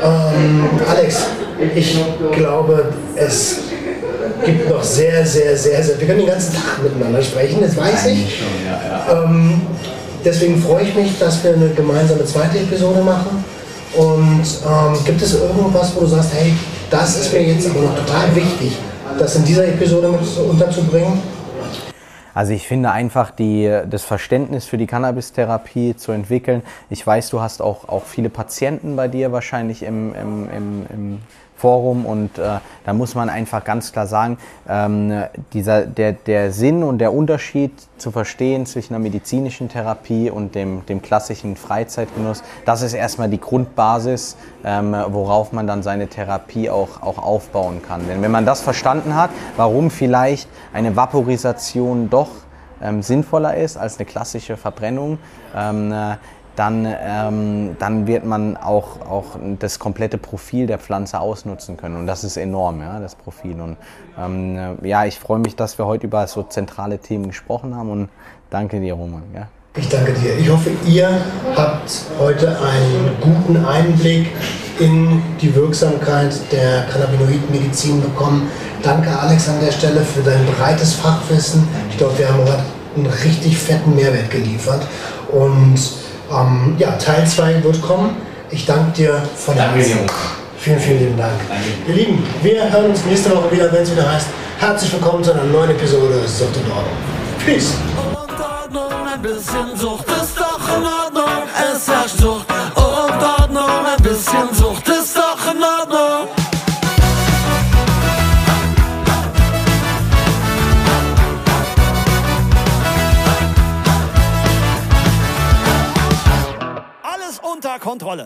Ähm, Alex, ich glaube, es gibt noch sehr, sehr, sehr, sehr. Wir können den ganzen Tag miteinander sprechen, das weiß ich. Ähm, deswegen freue ich mich, dass wir eine gemeinsame zweite Episode machen. Und ähm, gibt es irgendwas, wo du sagst, hey, das ist mir jetzt aber noch total wichtig, das in dieser Episode mit unterzubringen? Also ich finde einfach die, das Verständnis für die Cannabis-Therapie zu entwickeln. Ich weiß, du hast auch, auch viele Patienten bei dir wahrscheinlich im, im, im, im Forum und äh, da muss man einfach ganz klar sagen, ähm, dieser, der, der Sinn und der Unterschied zu verstehen zwischen einer medizinischen Therapie und dem, dem klassischen Freizeitgenuss, das ist erstmal die Grundbasis, ähm, worauf man dann seine Therapie auch, auch aufbauen kann. Denn wenn man das verstanden hat, warum vielleicht eine Vaporisation doch ähm, sinnvoller ist als eine klassische Verbrennung, ähm, äh, dann, ähm, dann wird man auch, auch das komplette Profil der Pflanze ausnutzen können. Und das ist enorm, ja, das Profil. Und ähm, ja, ich freue mich, dass wir heute über so zentrale Themen gesprochen haben und danke dir, Roman. Ja. Ich danke dir. Ich hoffe, ihr habt heute einen guten Einblick in die Wirksamkeit der Cannabinoidmedizin bekommen. Danke, Alex, an der Stelle für dein breites Fachwissen. Ich glaube, wir haben heute einen richtig fetten Mehrwert geliefert. Und ähm, ja, Teil 2 wird kommen. Ich danke dir von Herzen. Vielen, vielen lieben Dank. Danke. Ihr Lieben, wir hören uns nächste Woche wieder, wenn es wieder heißt, herzlich willkommen zu einer neuen Episode Sucht und Ordnung. Peace. Und Ordnung, ein bisschen Sucht ist doch in Ordnung. Es herrscht Sucht Kontrolle.